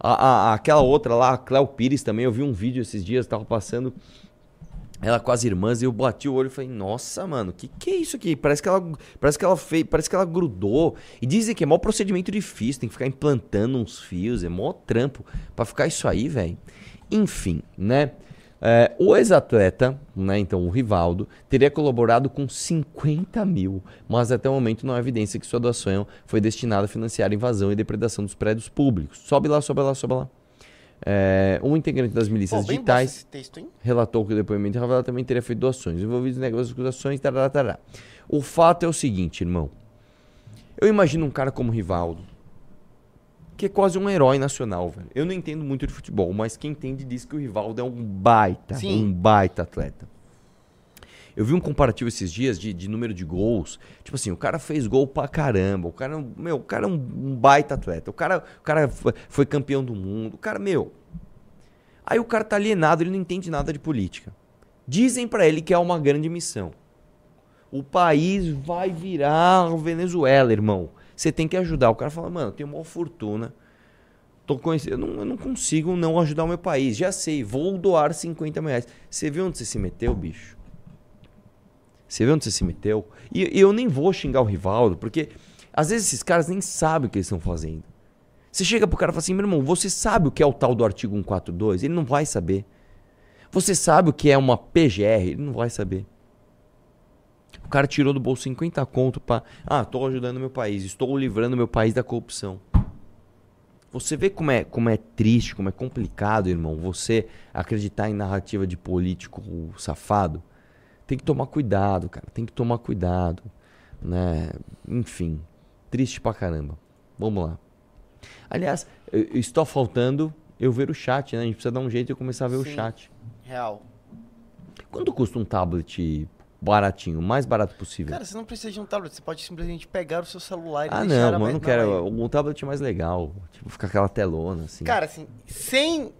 A, a- aquela outra lá, a Cléo Pires também, eu vi um vídeo esses dias, tava passando ela com as irmãs e eu bati o olho e falei, nossa, mano, que que é isso aqui? Parece que ela, parece que ela fez, parece que ela grudou. E dizem que é mó procedimento difícil, tem que ficar implantando uns fios, é mó trampo pra ficar isso aí, velho. Enfim, né? É, o ex-atleta, né, então o Rivaldo, teria colaborado com 50 mil, mas até o momento não há evidência que sua doação foi destinada a financiar a invasão e depredação dos prédios públicos. Sobe lá, sobe lá, sobe lá. É, um integrante das milícias digitais relatou que o depoimento revelado também teria feito doações envolvidos em negócios, acusações, tarará, tarará. O fato é o seguinte, irmão. Eu imagino um cara como Rivaldo, que é quase um herói nacional, velho. Eu não entendo muito de futebol, mas quem entende diz que o Rivaldo é um baita, Sim. um baita atleta. Eu vi um comparativo esses dias de, de número de gols. Tipo assim, o cara fez gol pra caramba. O cara, meu, o cara é um, um baita atleta. O cara, o cara foi, campeão do mundo. O cara, meu. Aí o cara tá alienado, ele não entende nada de política. Dizem pra ele que é uma grande missão. O país vai virar Venezuela, irmão. Você tem que ajudar. O cara fala, mano, eu tenho uma fortuna. Tô conhecendo, eu, não, eu não consigo não ajudar o meu país. Já sei, vou doar 50 mil reais. Você viu onde você se meteu, bicho? Você viu onde você se meteu? E, e eu nem vou xingar o Rivaldo, porque às vezes esses caras nem sabem o que eles estão fazendo. Você chega pro cara e fala assim, meu irmão, você sabe o que é o tal do artigo 142? Ele não vai saber. Você sabe o que é uma PGR? Ele não vai saber. O cara tirou do bolso 50 conto pra. Ah, tô ajudando meu país, estou livrando meu país da corrupção. Você vê como é, como é triste, como é complicado, irmão, você acreditar em narrativa de político safado. Tem que tomar cuidado, cara. Tem que tomar cuidado. Né? Enfim, triste pra caramba. Vamos lá. Aliás, estou faltando eu ver o chat, né? A gente precisa dar um jeito eu começar a ver o Sim. chat. Real. Quanto custa um tablet baratinho, o mais barato possível? Cara, você não precisa de um tablet, você pode simplesmente pegar o seu celular e ah, deixar não, mano, eu não quero. Um tablet mais legal. Tipo, ficar aquela telona, assim. Cara, assim, sem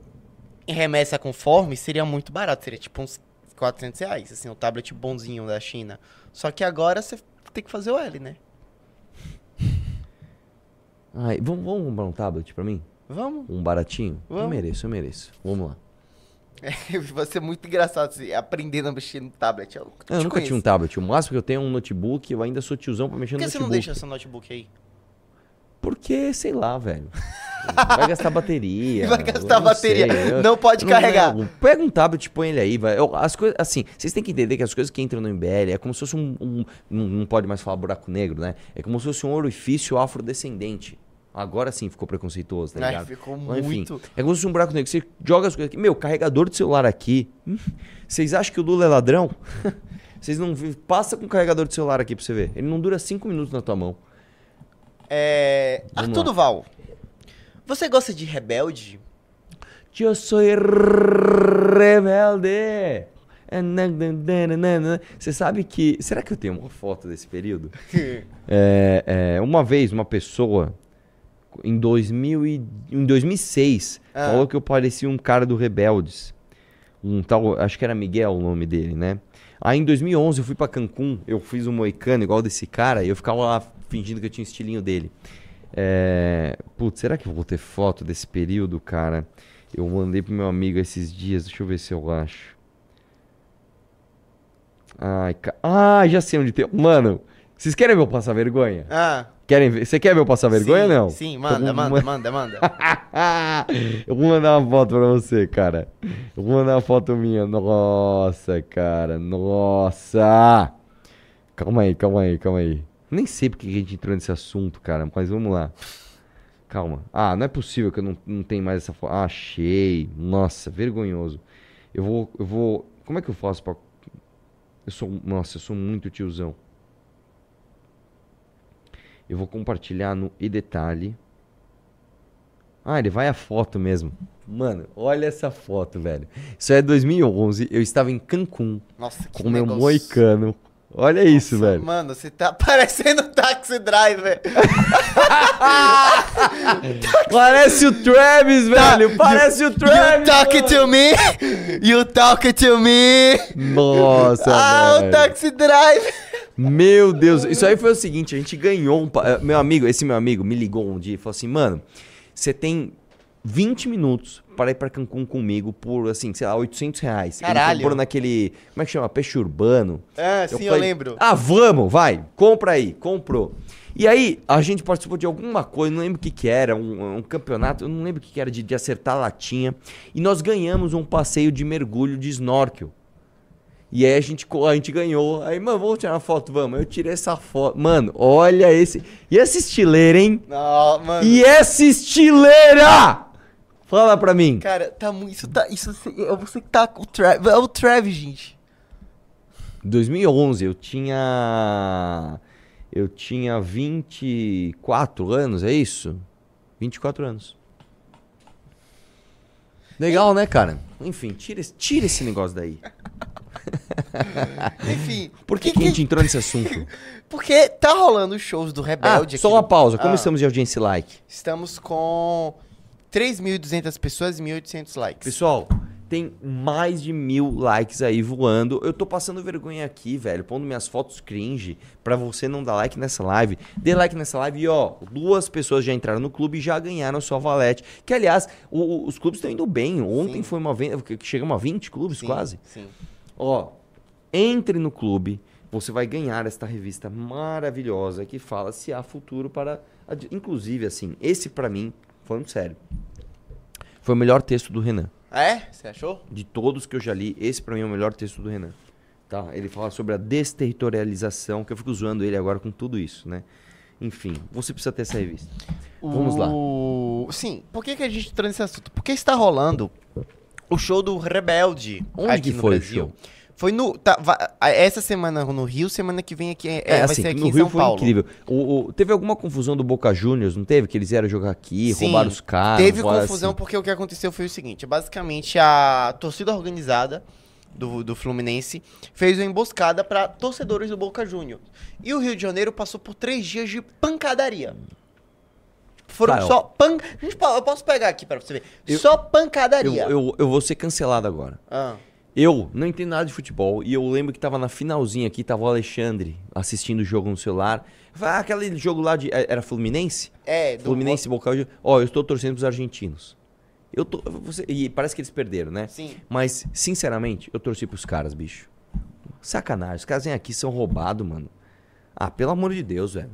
remessa conforme, seria muito barato. Seria tipo uns 400 reais, assim, um tablet bonzinho da China. Só que agora você tem que fazer o L, né? [laughs] Ai, vamos, vamos comprar um tablet pra mim? Vamos. Um baratinho? Eu Vamos. mereço, eu mereço. Vamos lá. [laughs] Vai ser muito engraçado assim, aprendendo a mexer no tablet. Eu, Eu te nunca tinha um conheço. tablet. O máximo que eu tenho é um notebook. Eu ainda sou tiozão pra mexer Por no que você notebook. não deixa seu notebook aí? Porque, sei lá, velho. [laughs] Vai gastar bateria. [laughs] Vai gastar não bateria. sei, Não pode carregar. não. Pega um tablet e põe ele aí, vai. Eu- as coisas, assim, vocês têm que entender que as coisas que entram no MBL é como se fosse um, um- não, não pode mais falar buraco negro, né? É como se fosse um orifício afrodescendente. Agora sim ficou preconceituoso, tá Ai, ligado? ficou Mas, enfim, muito. é como se fosse um buraco negro. Você joga as coisas aqui. Meu, carregador de celular aqui. hum, [laughs] Vocês acham que o Lula é ladrão? [laughs] Vocês não Passa com o carregador de celular aqui pra você ver. Ele não dura cinco minutos na tua mão. É. Vamos Arthur lá. Duval. Você gosta de rebelde? Eu sou rebelde. Você sabe que. Será que eu tenho uma foto desse período? [laughs] É, é, uma vez, uma pessoa, em, 2000 e, em 2006, Ah. falou que eu parecia um cara do Rebeldes. Um tal, acho que era Miguel o nome dele, né? Aí em 2011 eu fui pra Cancún, eu fiz um moicano igual desse cara e eu ficava lá fingindo que eu tinha o estilinho dele. É... Putz, será que eu vou ter foto desse período, cara? Eu mandei pro meu amigo esses dias, deixa eu ver se eu acho. Ai, ca... ah, já sei onde tem. Mano, vocês querem ver eu passar vergonha? Ah, Querem ver? Você quer ver eu passar vergonha sim, ou não? Sim, manda, manda, manda, manda. [laughs] eu vou mandar uma foto pra você, cara. Eu vou mandar uma foto minha. Nossa, cara. Nossa. Calma aí, calma aí, calma aí. Nem sei porque que a gente entrou nesse assunto, cara, mas vamos lá. Calma. Ah, não é possível que eu não, não tenha mais essa foto. Ah, achei. Nossa, vergonhoso. Eu vou, eu vou. Como é que eu faço pra. Eu sou. Nossa, eu sou muito tiozão. Eu vou compartilhar no e detalhe. Ah, ele vai a foto mesmo. Mano, olha essa foto, velho. Isso é 2011. Eu estava em Cancún Nossa, que com meu moicano. Olha isso, velho. Mano, você tá [laughs] parecendo um taxi driver. [laughs] Parece o Travis, velho. Parece o You Travis. talk to me. You talk to me. Nossa, ah, o velho. taxi driver. Meu Deus, isso aí foi o seguinte, a gente ganhou um... eh, Meu amigo, esse meu amigo me ligou um dia e falou assim, mano, você tem 20 minutos para ir pra Cancún comigo por, assim, sei lá, 800 reais. Caralho. Comprou naquele, como é que chama? Peixe urbano. Ah, sim, eu, falei, lembro. Ah, vamos, vai, compra aí, comprou. E aí, a gente participou de alguma coisa, não lembro o que que era, um, um campeonato, eu não lembro o que que era, de, de acertar a latinha. E nós ganhamos um passeio de mergulho de snorkel. E aí a gente, a gente ganhou. Aí, mano, vamos tirar uma foto, vamos. Eu tirei essa foto. Mano, olha esse. E essa estileira, hein? Não, mano. E essa estileira! Fala pra mim. Cara, tá muito. Isso tá. Isso é você que tá com o Travis. É o Travis, gente. 2011, eu tinha. Eu tinha 24 anos, é isso? 24 anos. Legal, né, cara? Enfim, tira, esse- tira esse negócio daí. [laughs] Enfim. Por que, que a gente entrou nesse assunto? [laughs] Porque tá rolando os shows do Ah, Rebelde só aqui uma no- pausa. Como Ah, estamos de audiência like? Estamos com 3.200 pessoas e 1.800 likes. Pessoal, tem mais de mil likes aí voando. Eu tô passando vergonha aqui, velho, pondo minhas fotos cringe pra você não dar like nessa live. Dê like nessa live e, ó, duas pessoas já entraram no clube e já ganharam sua valete. Que, aliás, o- os clubes estão indo bem. Ontem Sim. foi uma venda, que chegamos a 20 clubes Sim, quase. Sim. Ó, entre no clube, você vai ganhar esta revista maravilhosa que fala se há futuro para. Inclusive, assim, esse pra mim, falando sério, foi o melhor texto do Renan. É? Você achou? De todos que eu já li, esse pra mim é o melhor texto do Renan. Tá? Ele fala sobre a desterritorialização, que eu fico zoando ele agora com tudo isso, né? Enfim, você precisa ter essa revista. Vamos lá. O- Sim, por que, que a gente entrou nesse assunto? Porque está rolando o show do Rebelde Onde aqui que no foi o Brasil. show? Foi no. tá, essa semana no Rio, semana que vem aqui. É, É, vai assim, ser aqui no em Rio São foi Paulo. incrível. O, o- teve alguma confusão do Boca Juniors, não teve? Que eles vieram jogar aqui, Sim, roubaram os caras. Teve confusão assim. porque o que aconteceu foi o seguinte: basicamente a torcida organizada do, do Fluminense fez uma emboscada para torcedores do Boca Juniors. E o Rio de Janeiro passou por três dias de pancadaria. Foram só pan... Eu posso pegar aqui pra você ver. Eu- só Eu, pancadaria. eu, eu vou ser cancelado agora. Ah, Eu não entendo nada de futebol e eu lembro que tava na finalzinha aqui, tava o Alexandre assistindo o jogo no celular. Ah, aquele jogo lá de. Era Fluminense? é, do Fluminense Boca. Ó, eu estou torcendo pros argentinos. Eu tô. Você, e parece que eles perderam, né? Sim. Mas, sinceramente, eu torci pros caras, bicho. Sacanagem. Os caras vêm aqui são roubados, mano. Ah, pelo amor de Deus, velho.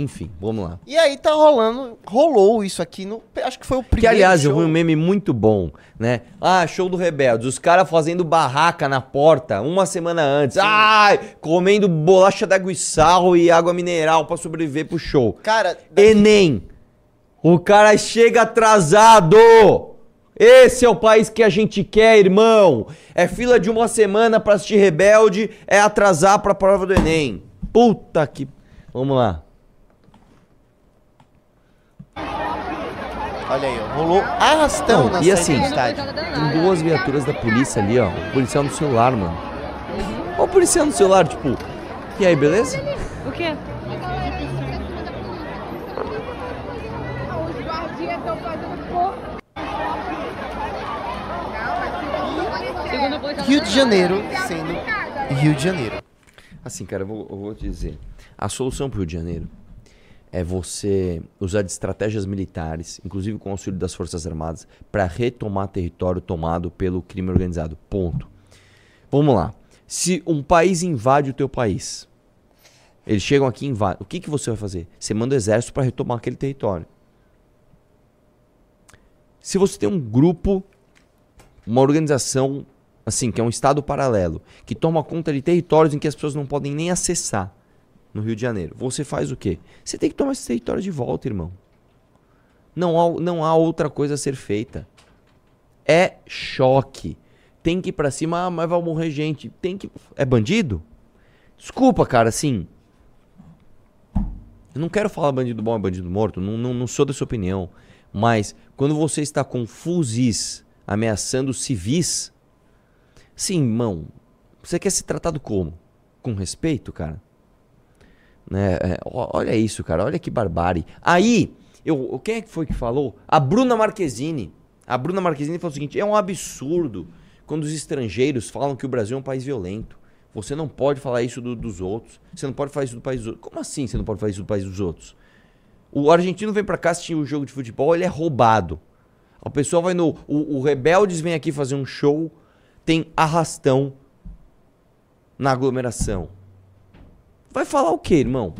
Enfim, vamos lá. E aí tá rolando, rolou isso aqui no, acho que foi o primeiro Que, aliás, eu show. vi um meme muito bom, né? Ah, show do Rebeldes. Os caras fazendo barraca na porta uma semana antes. Ai, comendo bolacha d'água e sal e água mineral pra sobreviver pro show. Cara, daqui- Enem. O cara chega atrasado. Esse é o país que a gente quer, irmão. É fila de uma semana pra assistir Rebelde, é atrasar pra prova do Enem. Puta que... Vamos lá. Olha aí, ó, rolou arrastão Não, na e assim, do estádio. Tem duas viaturas da polícia ali, ó. O policial no celular, mano. Ó o policial no celular, tipo... E aí, beleza? O quê? Os guardinhas estão fazendo porra. Segundo o policial Rio de Janeiro sendo Rio de Janeiro. Assim, cara, eu vou, eu vou te dizer. A solução pro Rio de Janeiro é você usar de estratégias militares, inclusive com o auxílio das Forças Armadas, para retomar território tomado pelo crime organizado. Ponto. Vamos lá. Se um país invade o teu país, Eles chegam aqui e invadem. O que, que você vai fazer? Você manda o exército para retomar aquele território. Se você tem um grupo, uma organização, assim, que é um estado paralelo, que toma conta de territórios em que as pessoas não podem nem acessar no Rio de Janeiro, você faz o quê? Você tem que tomar esse território de volta, irmão. Não há, não há outra coisa a ser feita. É choque. Tem que ir pra cima, ah, mas vai morrer gente. Tem que. É bandido? Desculpa, cara, assim. Eu não quero falar bandido bom e bandido morto, não, não, não sou dessa opinião. Mas quando você está com fuzis ameaçando civis, sim, irmão, você quer ser tratado como? Com respeito, cara? Né? É, olha isso, cara, olha que barbárie. Aí, eu, quem é que foi que falou? A Bruna Marquezine. A Bruna Marquezine falou o seguinte: é um absurdo quando os estrangeiros falam que o Brasil é um país violento. Você não pode falar isso do- dos outros. Você não pode falar isso do país dos outros. Como assim você não pode falar isso do país dos outros? O argentino vem pra cá assistir o jogo de futebol, ele é roubado. A pessoa vai no. O, o Rebeldes vem aqui fazer um show, tem arrastão na aglomeração. Vai falar o quê, irmão?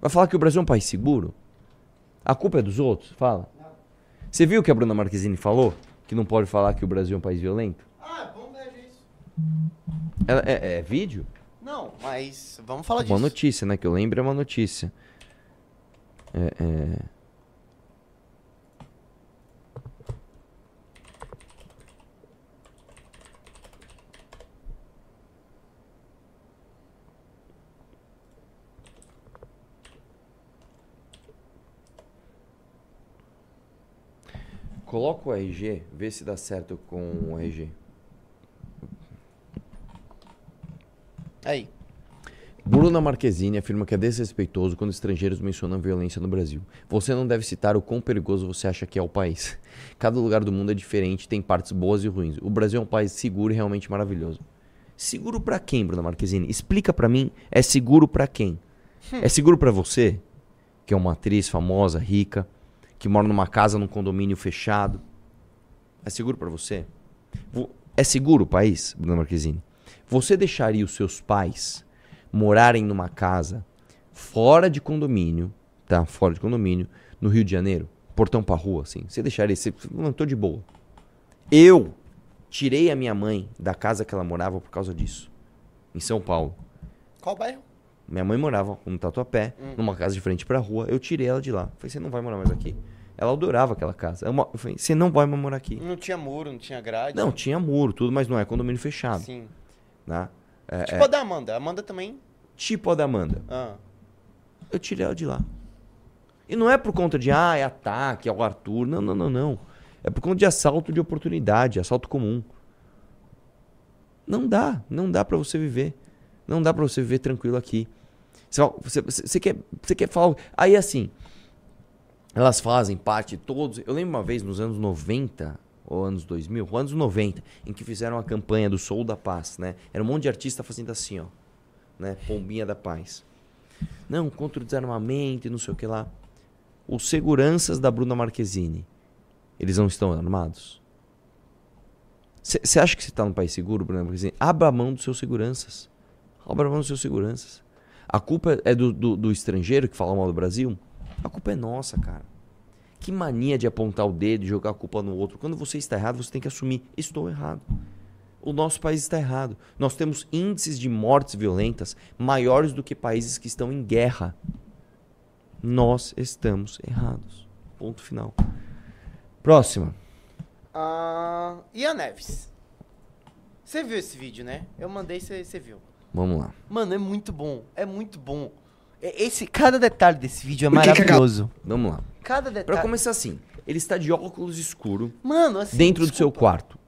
Vai falar que o Brasil é um país seguro? A culpa é dos outros? Fala. Você viu o que a Bruna Marquezine falou? Que não pode falar que o Brasil é um país violento? Ah, vamos ver isso. Ela- é, é vídeo? Não, mas vamos falar Uma disso. notícia, né? Que eu lembro é uma notícia. É, é... Coloca o RG, vê se dá certo com o RG. Aí. Bruna Marquezine afirma que é desrespeitoso quando estrangeiros mencionam violência no Brasil. Você não deve citar o quão perigoso você acha que é o país. [laughs] Cada lugar do mundo é diferente, tem partes boas e ruins. O Brasil é um país seguro e realmente maravilhoso. Seguro pra quem, Bruna Marquezine? Explica pra mim, é seguro pra quem? É seguro pra você, que é uma atriz famosa, rica, que mora numa casa num condomínio fechado? É seguro pra você? Vo- É seguro o país, Bruna Marquezine? Você deixaria os seus pais morarem numa casa fora de condomínio, tá? Fora de condomínio, no Rio de Janeiro, portão pra rua, assim. Você deixaria? Você, não, tô de boa. Eu tirei a minha mãe da casa que ela morava por causa disso, em São Paulo. Qual bairro? Minha mãe morava no Tatuapé, numa casa de frente pra rua. Eu tirei ela de lá. Falei, você não vai morar mais aqui. Ela adorava aquela casa. Eu falei, você não vai mais morar aqui. Não tinha muro, não tinha grade. Não, tinha muro, tudo, mas não é condomínio fechado. Sim. Né? É, Tipo a da Amanda. A Amanda também. tipo a da Amanda. Ah. eu tirei ela de lá. E não é por conta de, ah, é ataque, é o Arthur. Não, não, não, não. É por conta de assalto de oportunidade, assalto comum. Não dá, não dá pra você viver. Não dá pra você viver tranquilo aqui. Você, você, você- quer, você quer falar. Aí assim, elas fazem parte de todos. Eu lembro uma vez nos anos 90 ou anos 2000, ou anos 90, em que fizeram a campanha do Sou da Paz, né? Era um monte de artista fazendo assim, ó, né? Pombinha da Paz. Não, contra o desarmamento e não sei o que lá. Os seguranças da Bruna Marquezine, eles não estão armados? Você acha que você está num país seguro, Bruna Marquezine? Abra a mão dos seus seguranças. Abra a mão dos seus seguranças. A culpa é do, do, do estrangeiro que fala mal do Brasil? A culpa é nossa, cara. Que mania de apontar o dedo e jogar a culpa no outro. Quando você está errado, você tem que assumir. Estou errado. O nosso país está errado. Nós temos índices de mortes violentas maiores do que países que estão em guerra. Nós estamos errados. Ponto final. Próxima. E a Neves? Você viu esse vídeo, né? Eu mandei, você viu. Vamos lá. Mano, é muito bom. É muito bom. É- Esse, cada detalhe desse vídeo é que a maravilhoso. Vamos lá. Cada Pra detalhe. começar assim, ele está de óculos escuro Mano, assim. dentro do seu desculpa. quarto.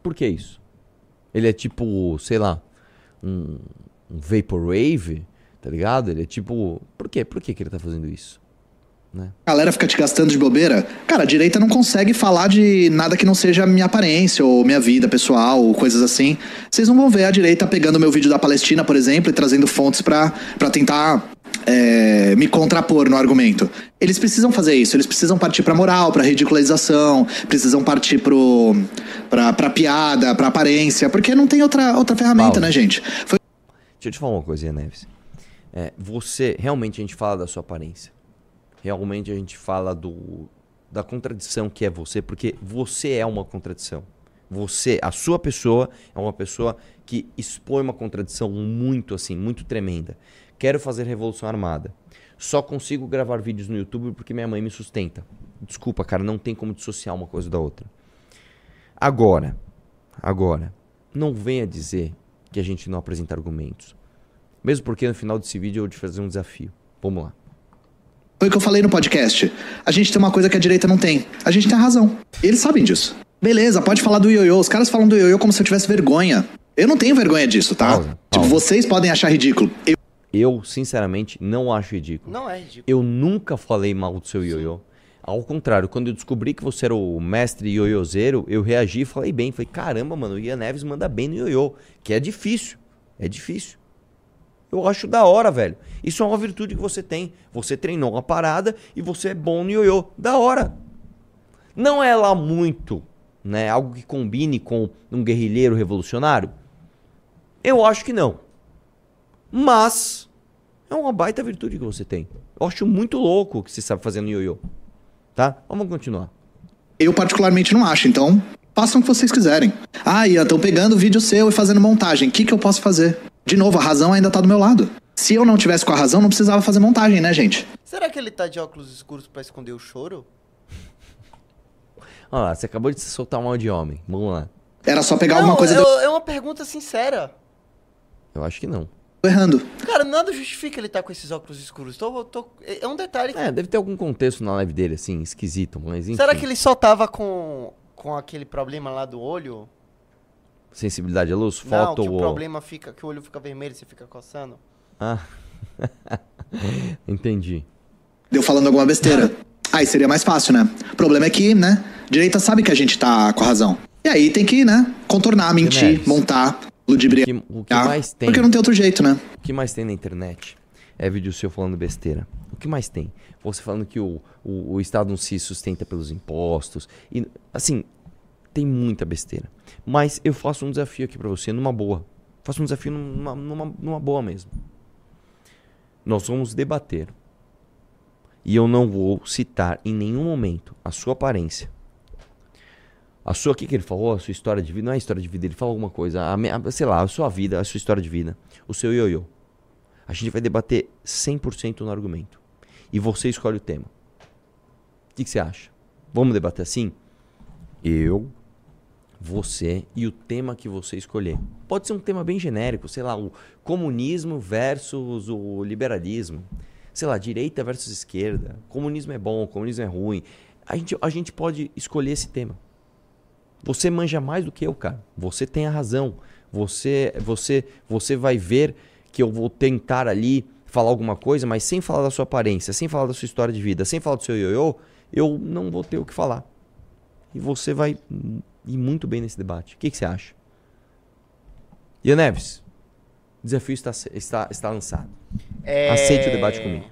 Por que isso? Ele é tipo, sei lá, um, um vaporwave, tá ligado? Ele é tipo, por quê? Por que, que ele tá fazendo isso? A galera fica te gastando de bobeira. Cara, a direita não consegue falar de nada que não seja minha aparência ou minha vida pessoal ou coisas assim. Vocês não vão ver a direita pegando meu vídeo da Palestina, por exemplo, e trazendo fontes pra, pra tentar é, me contrapor no argumento. Eles precisam fazer isso, eles precisam partir pra moral, pra ridicularização, precisam partir pro, pra, pra piada, pra aparência, porque não tem outra, outra ferramenta, Paulo. né, gente? Foi Deixa eu te falar uma coisa, Neves. É, você, realmente a gente fala da sua aparência. Realmente a gente fala do, da contradição que é você, porque você é uma contradição. Você, a sua pessoa, é uma pessoa que expõe uma contradição muito assim, muito tremenda. Quero fazer revolução armada. Só consigo gravar vídeos no YouTube porque minha mãe me sustenta. Desculpa, cara, não tem como dissociar uma coisa da outra. Agora, agora, não venha dizer que a gente não apresenta argumentos. Mesmo porque no final desse vídeo eu vou te fazer um desafio. Vamos lá. Foi o que eu falei no podcast. A gente tem uma coisa que a direita não tem. A gente tem a razão. Eles sabem disso. Beleza, pode falar do ioiô. Os caras falam do ioiô como se eu tivesse vergonha. Eu não tenho vergonha disso, tá? Pausa, Tipo, pausa. vocês podem achar ridículo. Eu Eu, sinceramente, não acho ridículo. Não é ridículo. Eu nunca falei mal do seu ioiô. Ao contrário, quando eu descobri que você era o mestre ioiôzeiro, eu reagi e falei bem. Falei, caramba, mano, o Ian Neves manda bem no ioiô. Que é difícil. É difícil. Eu acho da hora, velho. Isso é uma virtude que você tem. Você treinou uma parada e você é bom no ioiô. Da hora. Não é lá muito, né? Algo que combine com um guerrilheiro revolucionário? Eu acho que não. Mas é uma baita virtude que você tem. Eu acho muito louco o que você sabe fazer no ioiô. Tá? Vamos continuar. Eu particularmente não acho, então façam o que vocês quiserem. Ah, Ian, estão pegando o vídeo seu e fazendo montagem. O que, que eu posso fazer? De novo, a razão ainda tá do meu lado. Se eu não tivesse com a razão, não precisava fazer montagem, né, gente? Será que ele tá de óculos escuros pra esconder o choro? [laughs] Olha lá, você acabou de se soltar mal de homem. Vamos lá. Era só pegar não, alguma coisa eu- é uma pergunta sincera. Eu acho que não. do errando. Cara, nada justifica ele estar com esses óculos escuros. Tô, tô- é um detalhe. É, deve ter algum contexto na live dele, assim, esquisito, mas enfim. Será que ele só tava com, com aquele problema lá do olho? Sensibilidade à luz? Não, Foto que o problema fica, que o olho fica vermelho e você fica coçando. Ah. [laughs] Entendi. Deu falando alguma besteira. Aí seria mais fácil, né? O problema é que, né? Direita sabe que a gente tá com a razão. E aí tem que, né? Contornar, mentir, montar, O ludibriar. que, o que mais tem? Porque não tem outro jeito, né? O que mais tem na internet é vídeo seu falando besteira. O que mais tem? Você falando que o, o, o Estado não se sustenta pelos impostos. E, assim, tem muita besteira. Mas eu faço um desafio aqui pra você, numa boa. Faço um desafio numa, numa, numa boa mesmo. Nós vamos debater. E eu não vou citar em nenhum momento a sua aparência. A sua, o que, que ele falou? A sua história de vida? Não é história de vida, ele falou alguma coisa. A, sei lá, a sua vida, a sua história de vida. O seu ioiô. A gente vai debater 100% no argumento. E você escolhe o tema. O que, que você acha? Vamos debater assim? Eu, você e o tema que você escolher. Pode ser um tema bem genérico, sei lá, o comunismo versus o liberalismo. Sei lá, direita versus esquerda. Comunismo é bom, comunismo é ruim. A gente, a gente pode escolher esse tema. Você manja mais do que eu, cara. Você tem a razão. Você, você, você vai ver que eu vou tentar ali falar alguma coisa, mas sem falar da sua aparência, sem falar da sua história de vida, sem falar do seu ioiô, eu não vou ter o que falar. E você vai ir muito bem nesse debate. O que, que você acha? Ian Neves, o desafio está, está, está lançado. É... Aceite o debate comigo.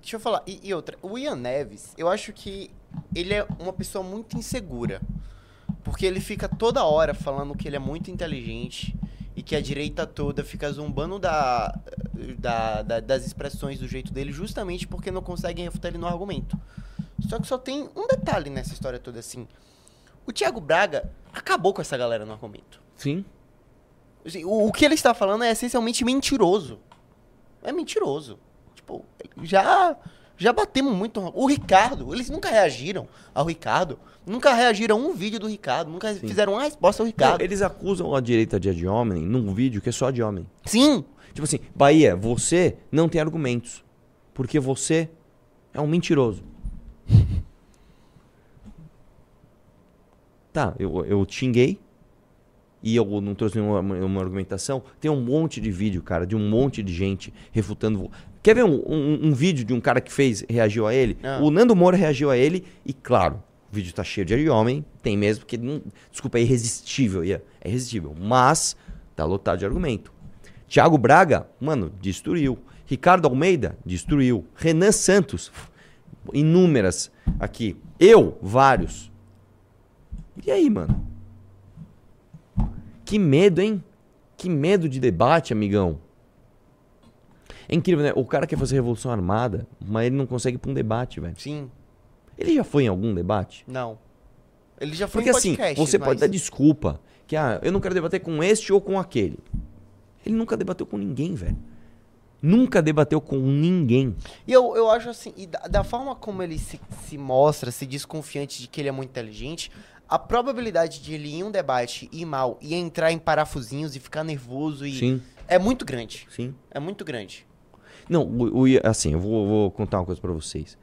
Deixa eu falar. E, e outra, o Ian Neves, eu acho que ele é uma pessoa muito insegura. Porque ele fica toda hora falando que ele é muito inteligente e que a direita toda fica zombando da, da- da- das expressões do jeito dele justamente porque não conseguem refutar ele no argumento. Só que só tem um detalhe nessa história toda assim. O Thiago Braga acabou com essa galera no argumento. Sim. Assim, O, o que ele está falando é essencialmente mentiroso. É mentiroso. Tipo, já já batemos muito. O Ricardo, eles nunca reagiram ao Ricardo. Nunca reagiram a um vídeo do Ricardo. Nunca fizeram uma resposta ao Não, Ricardo. eles acusam a direita de ad hominem num vídeo que é só de homem. Sim. Tipo assim, Bahia, você não tem argumentos. Porque você é um mentiroso. [laughs] Tá, eu, eu xinguei. E eu não trouxe nenhuma uma argumentação. Tem um monte de vídeo, cara, de um monte de gente refutando. Quer ver um, um- um vídeo de um cara que fez, reagiu a ele? Ah. O Nando Moura reagiu a ele e, claro, o vídeo tá cheio de homem, tem mesmo, porque, não, desculpa, é irresistível, é irresistível. Mas tá lotado de argumento. Thiago Braga, mano, destruiu. Ricardo Almeida, destruiu. Renan Santos, inúmeras aqui. Eu, vários. E aí, mano? Que medo, hein? Que medo de debate, amigão. É incrível, né? O cara quer fazer revolução armada, mas ele não consegue ir pra um debate, velho. Sim, Ele já foi em algum debate? não. Ele já foi Porque em assim, podcasts, você pode mas- dar desculpa. Que, ah, eu não quero debater com este ou com aquele. Ele nunca debateu com ninguém, velho. Nunca debateu com ninguém. E eu, eu acho assim, e da, da forma como ele se, se mostra, se desconfiante de que ele é muito inteligente, a probabilidade de ele ir em um debate ir mal e entrar em parafusinhos e ficar nervoso e Sim, é muito grande. sim. É muito grande. Não, o, o- assim, eu vou, vou contar uma coisa pra vocês.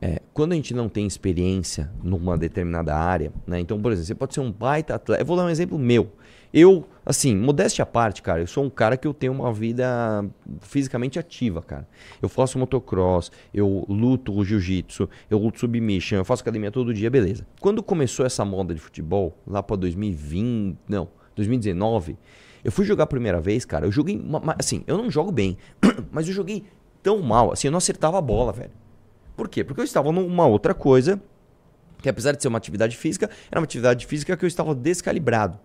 É, quando a gente não tem experiência numa determinada área, né? Então, por exemplo, você pode ser um baita atleta. Eu vou dar um exemplo meu. Eu, assim, modéstia à parte, cara, eu sou um cara que eu tenho uma vida fisicamente ativa, cara. Eu faço motocross, eu luto o jiu-jitsu, eu luto submission, eu faço academia todo dia, beleza. Quando começou essa moda de futebol, lá pra 2020, não, 2019, eu fui jogar a primeira vez, cara, eu joguei, assim, eu não jogo bem, [clears throat] mas eu joguei tão mal, assim, eu não acertava a bola, velho. Por quê? Porque eu estava numa outra coisa, que apesar de ser uma atividade física, era uma atividade física que eu estava descalibrado.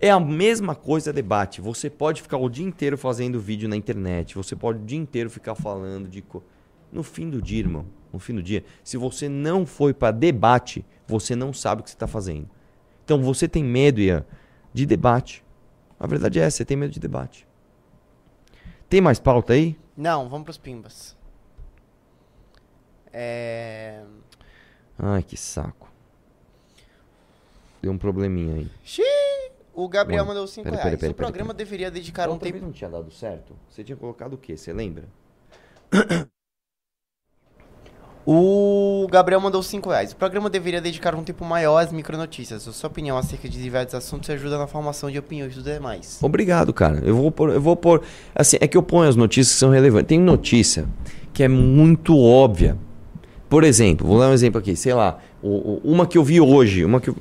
É a mesma coisa debate. Você pode ficar o dia inteiro fazendo vídeo na internet, você pode o dia inteiro ficar falando de co... no fim do dia, irmão, no fim do dia, se você não foi para debate, você não sabe o que você está fazendo. Então você tem medo, Ian, de debate. A verdade é essa, você tem medo de debate. Tem mais pauta aí? Não, vamos pros pimbas. É... Ai, que saco. Deu um probleminha aí. Xiii! O Gabriel Mano, mandou 5 pera, reais. pera, pera, o pera, programa deveria dedicar um tempo... não tinha dado certo? Você tinha colocado o quê? Você lembra? [coughs] O Gabriel mandou 5 reais. O programa deveria dedicar um tempo maior às micronotícias. A sua opinião acerca de diversos assuntos ajuda na formação de opiniões dos demais. Obrigado, cara. Eu vou pôr, eu vou pôr. Assim, é que eu ponho as notícias que são relevantes. Tem notícia que é muito óbvia. Por exemplo, vou dar um exemplo aqui, sei lá, uma que eu vi hoje, uma que eu...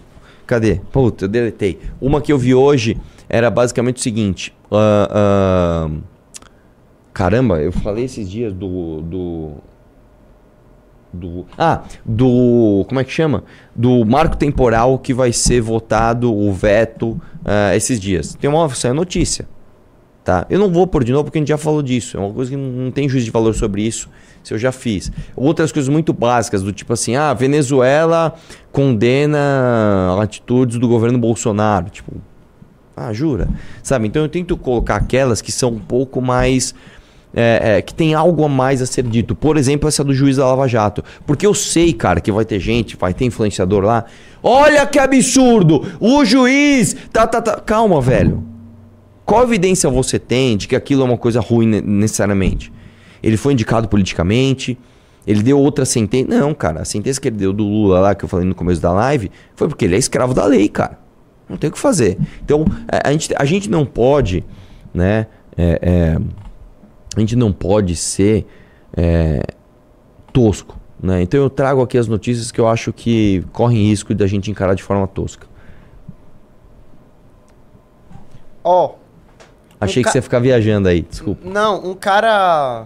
Cadê? Puta, eu deletei. Uma que eu vi hoje era basicamente o seguinte. ah, ah, caramba, eu falei esses dias do. do do ah do como é que chama do marco temporal que vai ser votado o veto ah, esses dias tem uma saiu notícia tá eu não vou pôr de novo porque a gente já falou disso é uma coisa que não tem juízo de valor sobre isso se eu já fiz outras coisas muito básicas do tipo assim ah Venezuela condena atitudes do governo Bolsonaro tipo ah, jura? Sabe? Então eu tento colocar aquelas que são um pouco mais. é, é, que tem algo a mais a ser dito. Por exemplo, essa do juiz da Lava Jato. Porque eu sei, cara, que vai ter gente, vai ter influenciador lá. Olha que absurdo! O juiz. Tá, tá, tá. Calma, velho. Qual evidência você tem de que aquilo é uma coisa ruim ne- necessariamente? Ele foi indicado politicamente, ele deu outra sentença. Não, cara, a sentença que ele deu do Lula lá, que eu falei no começo da live, foi porque ele é escravo da lei, cara. Não tem o que fazer. Então, a, gente, a gente não pode, né? é, é, a gente não pode ser é, tosco, né? Então eu trago aqui as notícias que eu acho que correm risco da gente encarar de forma tosca. Ó, Achei ca- que você ia ficar viajando aí, desculpa. não, um cara...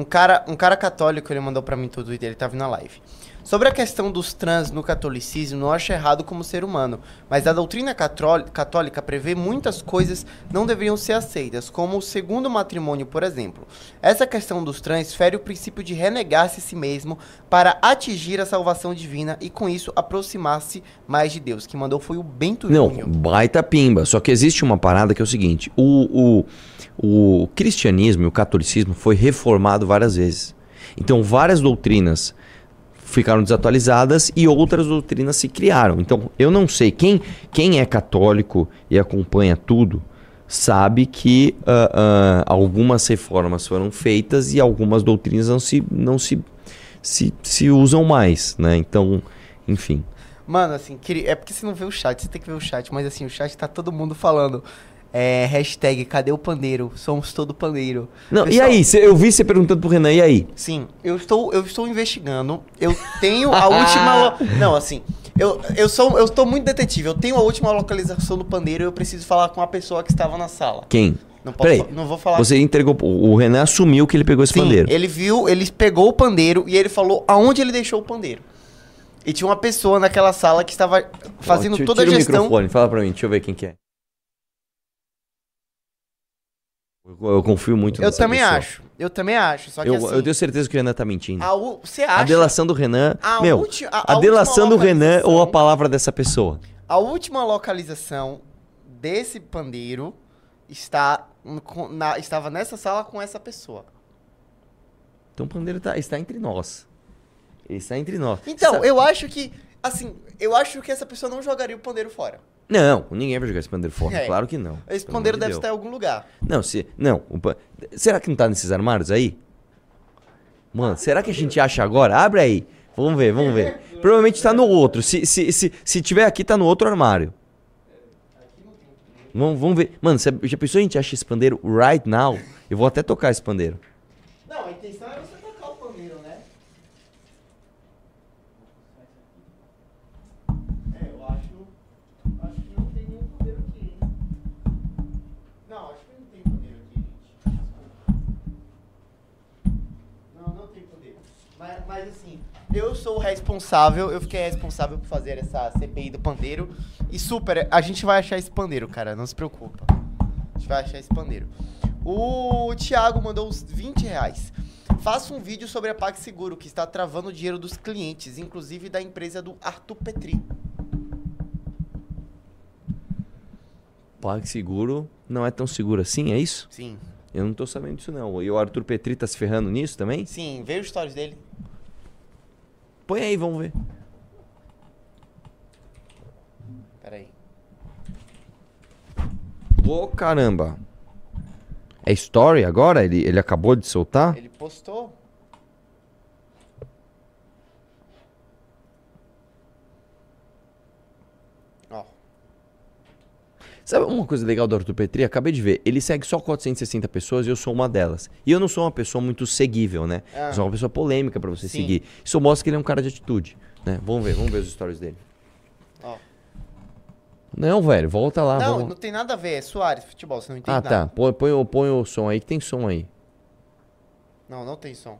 Um cara, um cara católico, ele mandou pra mim tudo e ele tava na live. Sobre a questão dos trans no catolicismo, não acho errado como ser humano, mas a doutrina católica prevê muitas coisas não deveriam ser aceitas, como o segundo matrimônio, por exemplo. Essa questão dos trans fere o princípio de renegar-se a si mesmo para atingir a salvação divina e com isso aproximar-se mais de Deus. Quem mandou foi o Bento Não, Júnior. baita pimba. Só que existe uma parada que é o seguinte: o, o, o cristianismo e o catolicismo foi reformado várias vezes. Então, várias doutrinas ficaram desatualizadas e outras doutrinas se criaram. Então, eu não sei. Quem, quem é católico e acompanha tudo sabe que ah, ah, algumas reformas foram feitas e algumas doutrinas não se, não se, se, se usam mais. Né? Então, enfim. Mano, assim, é porque você não vê o chat, você tem que ver o chat, mas assim, o chat tá todo mundo falando. É, hashtag, cadê o pandeiro? Somos todo pandeiro. Não, e Pessoal, aí? Cê- eu vi você perguntando pro Renan, e aí? Sim, eu estou, eu estou investigando. Eu tenho a [laughs] última. Não, assim, eu, eu sou. Eu estou muito detetive. Eu tenho a última localização do pandeiro e eu preciso falar com a pessoa que estava na sala. Quem? Não posso Peraí, não vou falar. Você entregou. O Renan assumiu que ele pegou esse Sim, pandeiro. ele viu, ele pegou o pandeiro e ele falou aonde ele deixou o pandeiro. E tinha uma pessoa naquela sala que estava fazendo Ó, tira- toda a tira gestão. o microfone, fala pra mim, deixa eu ver quem que é. Eu, confio muito Eu nessa também pessoa. acho. Eu também acho. Só que Eu, assim, eu tenho certeza que o Renan tá mentindo. a u- você A acha delação do Renan. A meu, ulti- a- a, a delação do Renan ou a palavra dessa pessoa? a última localização desse pandeiro está na- estava nessa sala com essa pessoa. Então o pandeiro tá, está entre nós. Ele está entre nós. Então, Sabe- eu acho que assim, eu acho que essa pessoa não jogaria o pandeiro fora. Não, ninguém vai jogar esse pandeiro fora. É. Claro que não. Esse pandeiro deve Deus. estar em algum lugar. Não, se. Não. pa- Será que não tá nesses armários aí? Mano, será que a gente acha agora? Abre aí. Vamos ver, vamos ver. Provavelmente tá no outro. Se, se, se, se tiver aqui, tá no outro armário. Vamos, vamos ver. Mano, se, já pensou a gente acha esse pandeiro right now? Eu vou até tocar esse pandeiro. Não, a intenção é você tocar o pandeiro, né? É, eu acho. Acho que não tem nenhum pandeiro aqui, hein? Não, acho que não tem pandeiro aqui, gente. Desculpa. Não, não tem pandeiro. Mas, mas assim, eu sou o responsável, eu fiquei responsável por fazer essa CPI do pandeiro. E super, a gente vai achar esse pandeiro, cara, não se preocupa. A gente vai achar esse pandeiro. O Thiago mandou uns 20 reais. Faça um vídeo sobre a PagSeguro, que está travando o dinheiro dos clientes, inclusive da empresa do Arthur Petri. PagSeguro não é tão seguro assim, é isso? Sim, Eu não tô sabendo disso não. E o Arthur Petri tá se ferrando nisso também? sim, veio os stories dele. Põe aí, vamos ver. Peraí. Ô, caramba. É story agora? Ele, ele acabou de soltar? Ele postou. Ó, Sabe uma coisa legal do Arthur Petri? Acabei de ver. Ele segue só 460 pessoas e eu sou uma delas. E eu não sou uma pessoa muito seguível, né? Ah. Eu sou uma pessoa polêmica pra você Sim. seguir. Isso mostra que ele é um cara de atitude, né? Vamos ver, vamos ver os stories dele. ó. Não, velho, volta lá. não, vamos... não tem nada a ver, é Soares, futebol, você não entende Ah, nada. tá. Põe, põe, o- põe o som aí, que tem som aí. Não, não tem som.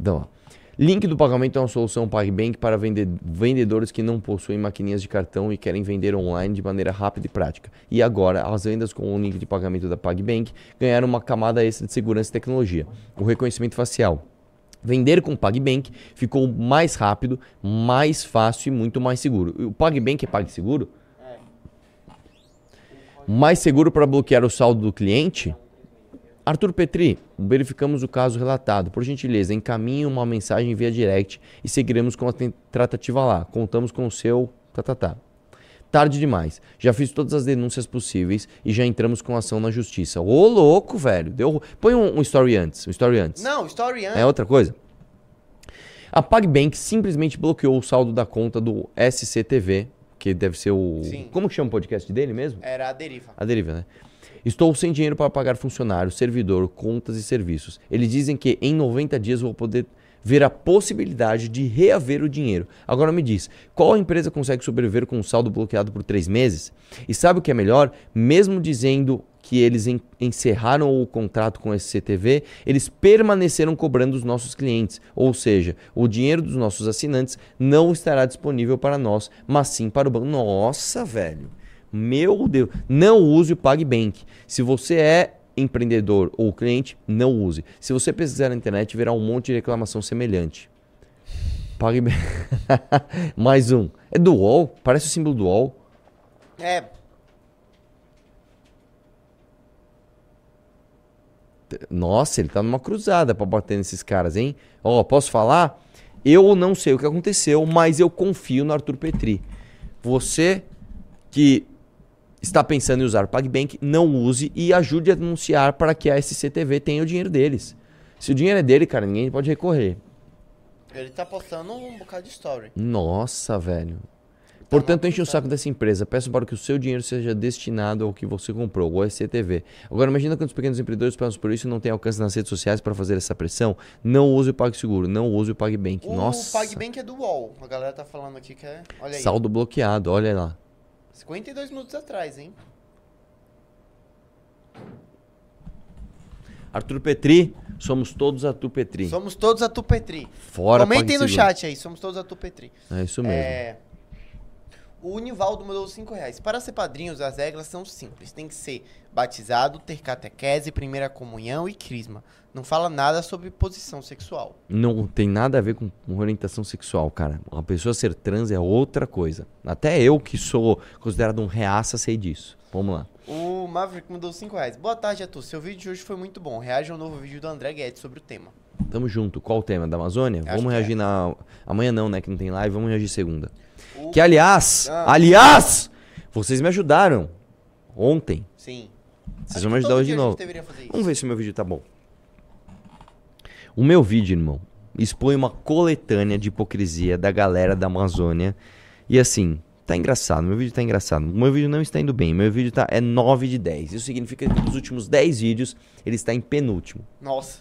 Então, ó. Link do pagamento é uma solução PagBank para vende- vendedores que não possuem maquininhas de cartão e querem vender online de maneira rápida e prática. E agora, as vendas com o link de pagamento da PagBank ganharam uma camada extra de segurança e tecnologia, o reconhecimento facial. Vender com o PagBank ficou mais rápido, mais fácil e muito mais seguro. O PagBank é PagSeguro? Mais seguro para bloquear o saldo do cliente? Arthur Petri, verificamos o caso relatado. Por gentileza, encaminhe uma mensagem via direct e seguiremos com a tratativa lá. Contamos com o seu. Tá, tá, tá. Tarde demais. Já fiz todas as denúncias possíveis e já entramos com ação na justiça. Ô, louco, velho. Deu... Põe um, um story antes. Um story antes. Não, story antes. É outra coisa? A PagBank simplesmente bloqueou o saldo da conta do SCTV, que deve ser o. Sim. Como que chama o podcast dele mesmo? Era a deriva. A deriva, né? Estou sem dinheiro para pagar funcionário, servidor, contas e serviços. Eles dizem que em 90 dias vou poder ver a possibilidade de reaver o dinheiro. Agora me diz, qual empresa consegue sobreviver com um saldo bloqueado por três meses? E sabe o que é melhor? Mesmo dizendo que eles en- encerraram o contrato com esse CTV, eles permaneceram cobrando os nossos clientes. Ou seja, o dinheiro dos nossos assinantes não estará disponível para nós, mas sim para o banco. Nossa, velho. Meu Deus, não use o PagBank. Se você é empreendedor ou cliente, não use. Se você pesquisar na internet, verá um monte de reclamação semelhante. PagBank. [laughs] Mais um. É do UOL? Parece o símbolo do UOL. É, Nossa, ele tá numa cruzada pra bater nesses caras, hein? Ó, posso falar? Eu não sei o que aconteceu, mas eu confio no Arthur Petri. Você que está pensando em usar o PagBank, não use e ajude a denunciar para que a SCTV tenha o dinheiro deles. Se o dinheiro é dele, cara, ninguém pode recorrer. ele tá postando um bocado de story. Nossa, velho. Portanto, enche o saco dessa empresa. Peço para que o seu dinheiro seja destinado ao que você comprou, o SCTV. Agora, imagina quantos pequenos empreendedores passam por isso e não têm alcance nas redes sociais para fazer essa pressão. Não use o PagSeguro, não use o PagBank. O Nossa. PagBank é do UOL. A galera tá falando aqui que é. Olha aí. Saldo bloqueado, olha lá. 52 minutos atrás, hein? Arthur Petri, somos todos Arthur Petri. Somos todos a Tupetri. Fora Comentem no chat aí, somos todos a Tupetri. É isso mesmo. É, O Nivaldo mandou 5 reais. Para ser padrinhos, as regras são simples. Tem que ser batizado, ter catequese, primeira comunhão e crisma. Não fala nada sobre posição sexual. Não tem nada a ver com orientação sexual, cara. Uma pessoa ser trans é outra coisa. Até eu, que sou considerado um reaça, sei disso. Vamos lá. O Maverick mandou 5 reais. Boa tarde a todos. Seu vídeo de hoje foi muito bom. Reaja ao novo vídeo do André Guedes sobre o tema. Tamo junto. Qual o tema? Da Amazônia? Acho vamos que reagir na. Amanhã não, né? Que não tem live. Vamos reagir segunda. Que aliás, Ah. aliás, vocês me ajudaram ontem. Sim. Vocês Acho vão me ajudar hoje de novo. Vamos ver se o meu vídeo tá bom. O meu vídeo, irmão, expõe uma coletânea de hipocrisia da galera da Amazônia. E assim, tá engraçado. Meu vídeo tá engraçado. Meu vídeo não está indo bem. Meu vídeo tá, é 9 de 10. Isso significa que dos últimos 10 vídeos, ele está em penúltimo. Nossa.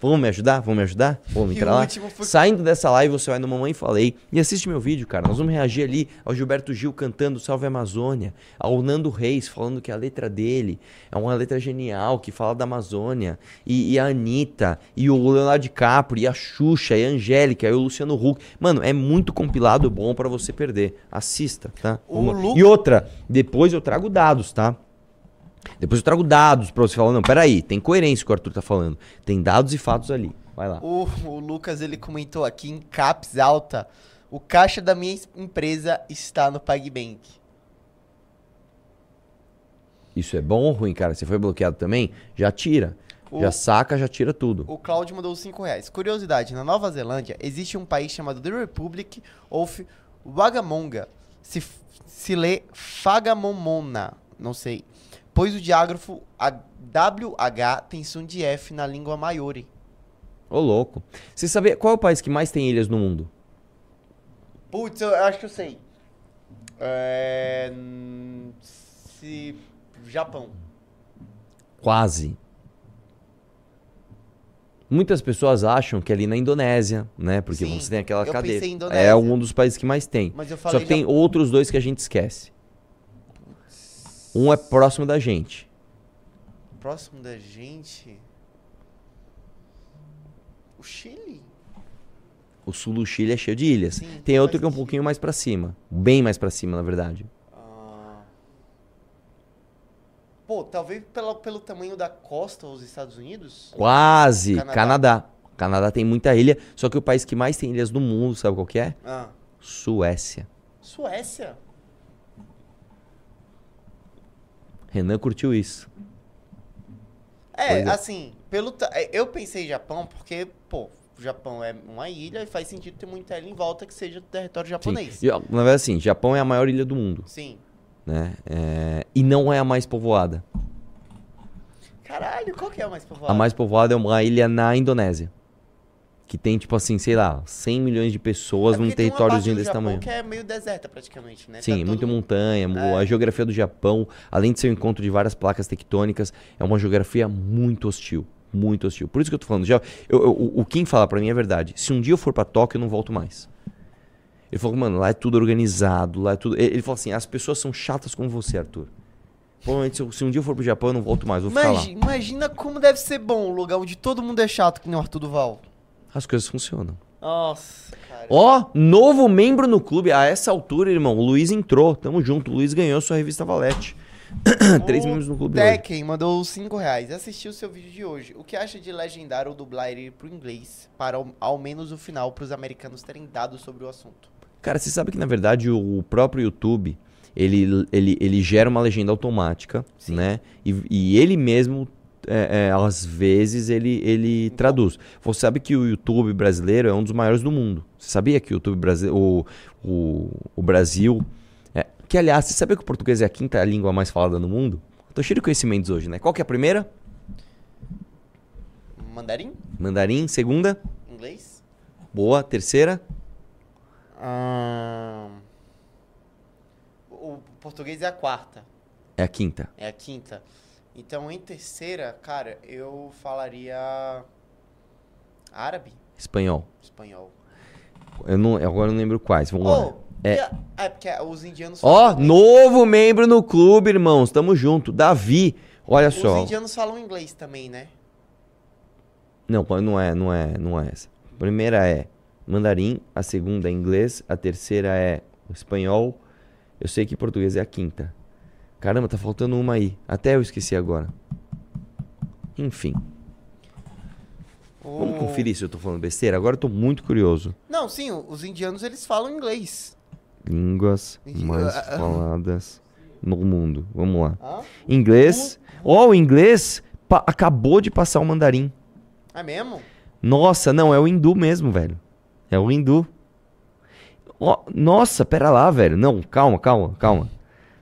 Vamos me ajudar? Vamos me ajudar? Vamos entrar lá? foi- Saindo dessa live, você vai no Mamãe Falei e assiste meu vídeo, cara. Nós vamos reagir ali ao Gilberto Gil cantando Salve Amazônia, ao Nando Reis falando que a letra dele é uma letra genial, que fala da Amazônia, e, e a Anitta, e o Leonardo DiCaprio, e a Xuxa, e a Angélica, e o Luciano Huck. Mano, é muito compilado bom pra você perder. Assista, tá? Lu- E outra, depois eu trago dados, tá? Depois eu trago dados pra você falar, não, peraí, tem coerência o que o Arthur tá falando. Tem dados e fatos ali. Vai lá. O, o Lucas ele comentou aqui em caps alta. O caixa da minha es- empresa está no PagBank. Isso é bom ou ruim, cara? Você foi bloqueado também? Já tira. O- Já saca, já tira tudo. O Claudio mandou 5 reais. Curiosidade, na Nova Zelândia existe um país chamado The Republic of Wagamonga. Se, se lê Fagamomona, não sei. Pois o diágrafo a- WH tem som de F na língua Maori. Ô, louco. Você sabia qual é o país que mais tem ilhas no mundo? Putz, eu acho que eu sei. É... Se... Japão. Quase. Muitas pessoas acham que é ali na Indonésia, né? Porque Sim, você tem aquela cadeia. É um dos países que mais tem. Só que tem outros dois que a gente esquece. Um é próximo da gente. Próximo da gente. O Chile? O sul do Chile é cheio de ilhas. Sim, tem outro que é um pouquinho mais pra cima. Bem mais pra cima, na verdade. Ah. Pô, talvez pela, pelo tamanho da costa os Estados Unidos? Quase. Canadá. Canadá. Canadá tem muita ilha. Só que o país que mais tem ilhas no mundo, sabe qual que é? Ah. Suécia. Suécia? Renan curtiu isso. É, é. assim, pelo é, eu pensei Japão porque, pô, o Japão é uma ilha e faz sentido ter muita ilha em volta que seja do território japonês. E, Na verdade, assim, Japão é a maior ilha do mundo, Sim. né? É, E não é a mais povoada. Caralho, qual que é a mais povoada? A mais povoada é uma ilha na Indonésia. Que tem, tipo assim, sei lá, 100 milhões de pessoas É num territóriozinho desse Japão tamanho. que é meio deserta praticamente, né? Sim, Tá todo muita mundo- montanha, mo- É. a geografia do Japão, além de ser o encontro de várias placas tectônicas, é uma geografia muito hostil. Muito hostil. Por isso que eu tô falando, já, eu- eu- o o Kim fala pra mim é verdade. Se um dia eu for pra Tóquio, eu não volto mais. Ele falou, mano, lá é tudo organizado, lá é tudo. Ele ele falou assim: as pessoas são chatas como você, Arthur. Provavelmente, se, se um dia eu for pro Japão, eu não volto mais, vou ficar lá. Imagi- imagina como deve ser bom um lugar onde todo mundo é chato, que nem o Arthur Duval. As coisas funcionam. Nossa, cara. Ó, novo membro no clube. A essa altura, irmão, o Luiz entrou. Tamo junto. O Luiz ganhou sua revista Valete. [clears throat] Três membros no clube hoje. Tekken mandou 5 reais. Assistiu o seu vídeo de hoje. O que acha de legendar ou dublar ele pro inglês? Para ao, ao menos o final, pros americanos terem dados sobre o assunto. Cara, você sabe que na verdade o, o próprio YouTube ele, ele, ele gera uma legenda automática, Sim. né? E, e ele mesmo, é, é, às vezes, ele, ele traduz. Você sabe que o YouTube brasileiro é um dos maiores do mundo. Você sabia que o YouTube brasileiro, o, o, o Brasil. é- que aliás, você sabia que o português é a quinta língua mais falada no mundo? Tô cheio de conhecimentos hoje, né? Qual que é a primeira? Mandarim? Mandarim. Segunda? Inglês? Boa. Terceira? O português é a quarta. É a quinta. É a quinta. Então, em terceira, cara, eu falaria. Árabe? Espanhol. Espanhol. Eu não, agora não lembro quais. Vamos lá. Oh, É. e a- é porque os indianos Ó, inglês. novo membro no clube, irmãos. Tamo junto. Davi, olha Os só. indianos falam inglês também, né? Não, não é, não é, não é essa. A primeira é mandarim, a segunda é inglês, a terceira é espanhol. Eu sei que português é a quinta. Caramba, tá faltando uma aí. Até eu esqueci agora. Enfim. Vamos conferir se eu tô falando besteira? Agora eu tô muito curioso. Não, sim, os indianos eles falam inglês. Línguas mais ah, ah. faladas no mundo. Vamos lá. Hã? Inglês. Ó, o inglês acabou de passar o mandarim. É mesmo? Nossa, não, é o hindu mesmo, velho. É o hindu. Ó, nossa, pera lá, velho. Não, calma, calma, calma.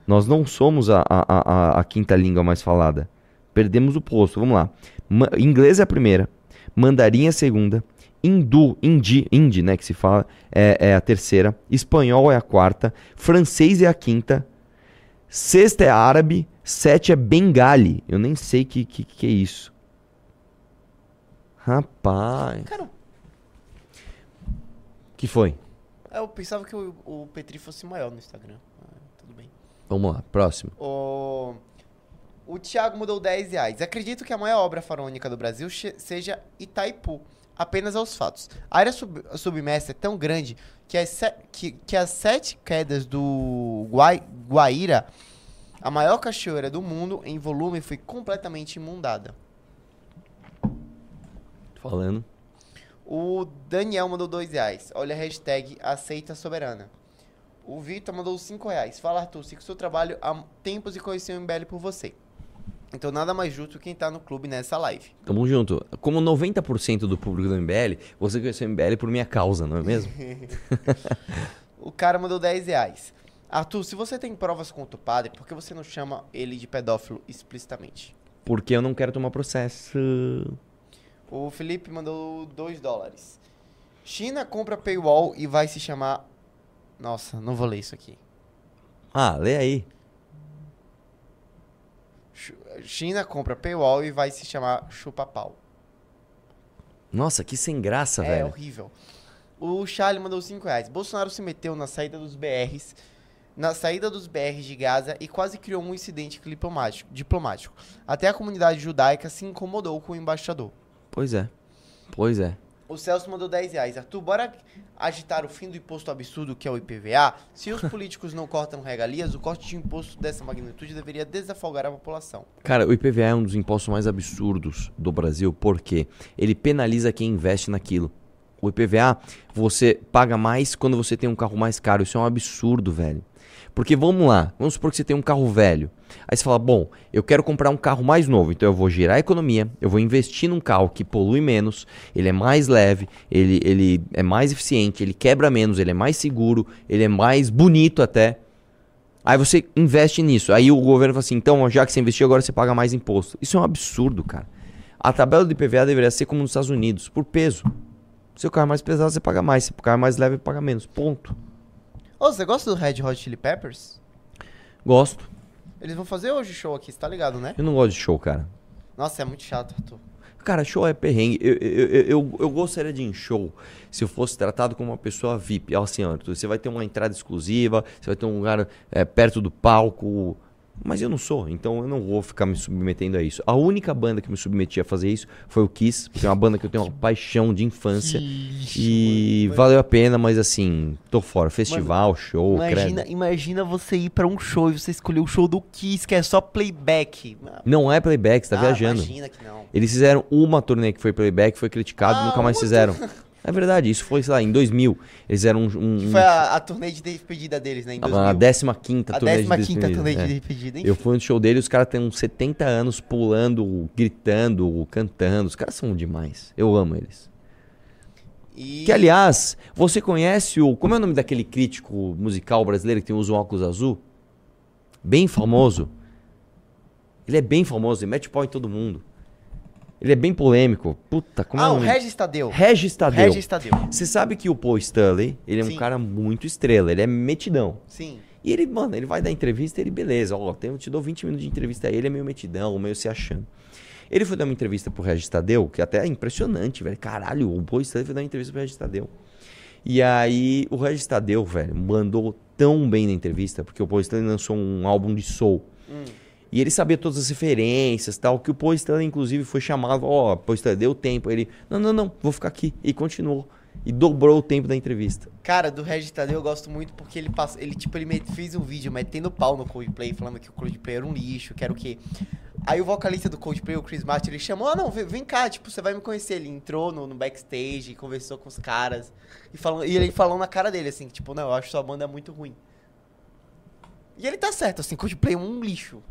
Nós não somos a, a, a, a- quinta língua mais falada. Perdemos o posto. Vamos lá. Ma- inglês é a primeira. Mandarim é a segunda. Hindu, hindi, hindi, né, que se fala, é, é a terceira. Espanhol é a quarta. Francês é a quinta. Sexta é árabe. Sete é bengali. Eu nem sei que que, que é isso. Rapaz. Cara, que foi? eu pensava que o, o Petri fosse maior no Instagram. Vamos lá, próximo. O, o Thiago mudou 10 reais. Acredito que a maior obra faraônica do Brasil seja Itaipu. Apenas aos fatos. A área sub- submersa é tão grande que as, que, que as sete quedas do Guai, Guaíra, a maior cachoeira do mundo em volume, foi completamente inundada. Falando. O Daniel mandou 2 reais. Olha a hashtag aceita soberana. O Vitor mandou 5 reais. Fala, Arthur, sigo seu trabalho há tempos e conheci o MBL por você. Então nada mais justo quem tá no clube nessa live. Tamo junto. Como 90% do público do MBL, você conheceu o MBL por minha causa, não é mesmo? [laughs] O cara mandou 10 reais. Arthur, se você tem provas contra o padre, por que você não chama ele de pedófilo explicitamente? Porque eu não quero tomar processo. O Felipe mandou 2 dólares. China compra paywall e vai se chamar. Nossa, não vou ler isso aqui. Ah, lê aí. China compra paywall e vai se chamar chupa-pau. Nossa, que sem graça, É velho. horrível. O Charlie mandou 5 reais. Bolsonaro se meteu na saída dos BRs, na saída dos BRs de Gaza e quase criou um incidente diplomático. diplomático. Até a comunidade judaica se incomodou com o embaixador. Pois é. Pois é. O Celso mandou 10 reais. Arthur, bora agitar o fim do imposto absurdo que é o IPVA? Se os políticos não cortam regalias, o corte de imposto dessa magnitude deveria desafogar a população. Cara, o IPVA é um dos impostos mais absurdos do Brasil, porque ele penaliza quem investe naquilo. O IPVA, você paga mais quando você tem um carro mais caro. Isso é um absurdo, velho. Porque vamos lá, vamos supor que você tem um carro velho. Aí você fala, bom, eu quero comprar um carro mais novo, então eu vou gerar economia, eu vou investir num carro que polui menos, ele é mais leve, ele, ele é mais eficiente, ele quebra menos, ele é mais seguro, ele é mais bonito até. Aí você investe nisso. Aí o governo fala assim: então, já que você investiu, agora você paga mais imposto. Isso é um absurdo, cara. A tabela do IPVA deveria ser como nos Estados Unidos, por peso. Se o carro é mais pesado, você paga mais. Se o carro é mais leve, paga menos. Ponto. Ô, você gosta do Red Hot Chili Peppers? Gosto. Eles vão fazer hoje show aqui, você tá ligado, né? Eu não gosto de show, cara. Nossa, é muito chato, Arthur. Cara, show é perrengue. Eu, eu, eu, eu, gostaria de ir em show se eu fosse tratado como uma pessoa VIP. Assim, Arthur, você vai ter uma entrada exclusiva, você vai ter um lugar é, perto do palco. Mas eu não sou, então eu não vou ficar me submetendo a isso. A única banda que me submetia a fazer isso foi o Kiss, que é uma banda que eu tenho uma paixão de infância. e valeu a pena, mas assim, tô fora. Festival, show, Imagina, credo. imagina você ir pra um show e você escolher o show do Kiss, que é só playback. Não é playback, você tá Ah, viajando. Imagina que não. Eles fizeram uma turnê que foi playback, foi criticado, Ah, nunca mais fizeram. [laughs] É verdade, isso foi, sei lá, em 2000. Eles fizeram um. um- foi a, a turnê de despedida deles, né? Em 2000. a 15 A turnê de 15 despedida, turnê de é. despedida, enfim. Eu fui no show dele, os caras têm uns 70 anos pulando, gritando, cantando. Os caras são demais. Eu amo eles. E... Que, aliás, você conhece o. Como é o nome daquele crítico musical brasileiro que tem usa um óculos azul? Bem famoso. Ele é bem famoso, ele mete pau em todo mundo. Ele é bem polêmico. Puta, como é Ah, o o nome? Regis Tadeu. Regis Tadeu. Regis Tadeu. Você sabe que o Paul Stanley, ele é um Sim. cara muito estrela, ele é metidão. Sim. E ele, mano, ele vai dar entrevista e ele, beleza, ó, eu te dou 20 minutos de entrevista aí, ele é meio metidão, meio se achando. Ele foi dar uma entrevista pro Regis Tadeu, que até é impressionante, velho. Caralho, o Paul Stanley foi dar uma entrevista pro Regis Tadeu. E aí, o Regis Tadeu, velho, mandou tão bem na entrevista, porque o Paul Stanley lançou um álbum de soul. E ele sabia todas as referências tal, que o Paul Stanley, inclusive, foi chamado, ó, Paul Stanley, deu tempo. Ele, não, não, não, vou ficar aqui. E continuou. E dobrou o tempo da entrevista. Cara, do Regis Tadeu eu gosto muito porque ele passa, ele tipo ele fez um vídeo metendo pau no Coldplay, falando que o Coldplay era um lixo, que era o quê? Aí o vocalista do Coldplay, o Chris Martin, ele chamou, ah não, vem, vem cá, tipo, você vai me conhecer. Ele entrou no, no backstage, conversou com os caras e, falou, e ele falou na cara dele assim, tipo, não, eu acho sua banda muito ruim. E ele tá certo, assim, Coldplay é um lixo.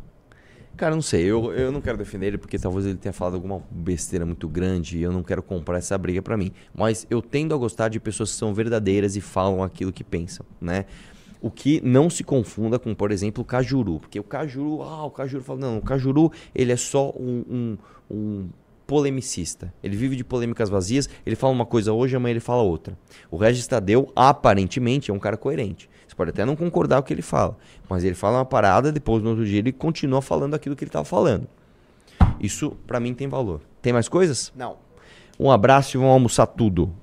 Cara, não sei, eu, eu não quero defender ele porque talvez ele tenha falado alguma besteira muito grande e eu não quero comprar essa briga pra mim. Mas eu tendo a gostar de pessoas que são verdadeiras e falam aquilo que pensam, né? O que não se confunda com, por exemplo, o Cajuru. Porque o Cajuru, ah, o Cajuru fala, não, o Cajuru, ele é só um, um, um polemicista. Ele vive de polêmicas vazias, ele fala uma coisa hoje, amanhã ele fala outra. O Regis Tadeu, aparentemente, é um cara coerente. Pode até não concordar com o que ele fala, mas ele fala uma parada, depois no outro dia ele continua falando aquilo que ele estava falando. Isso, pra mim, tem valor. Tem mais coisas? Não. Um abraço e vamos almoçar tudo.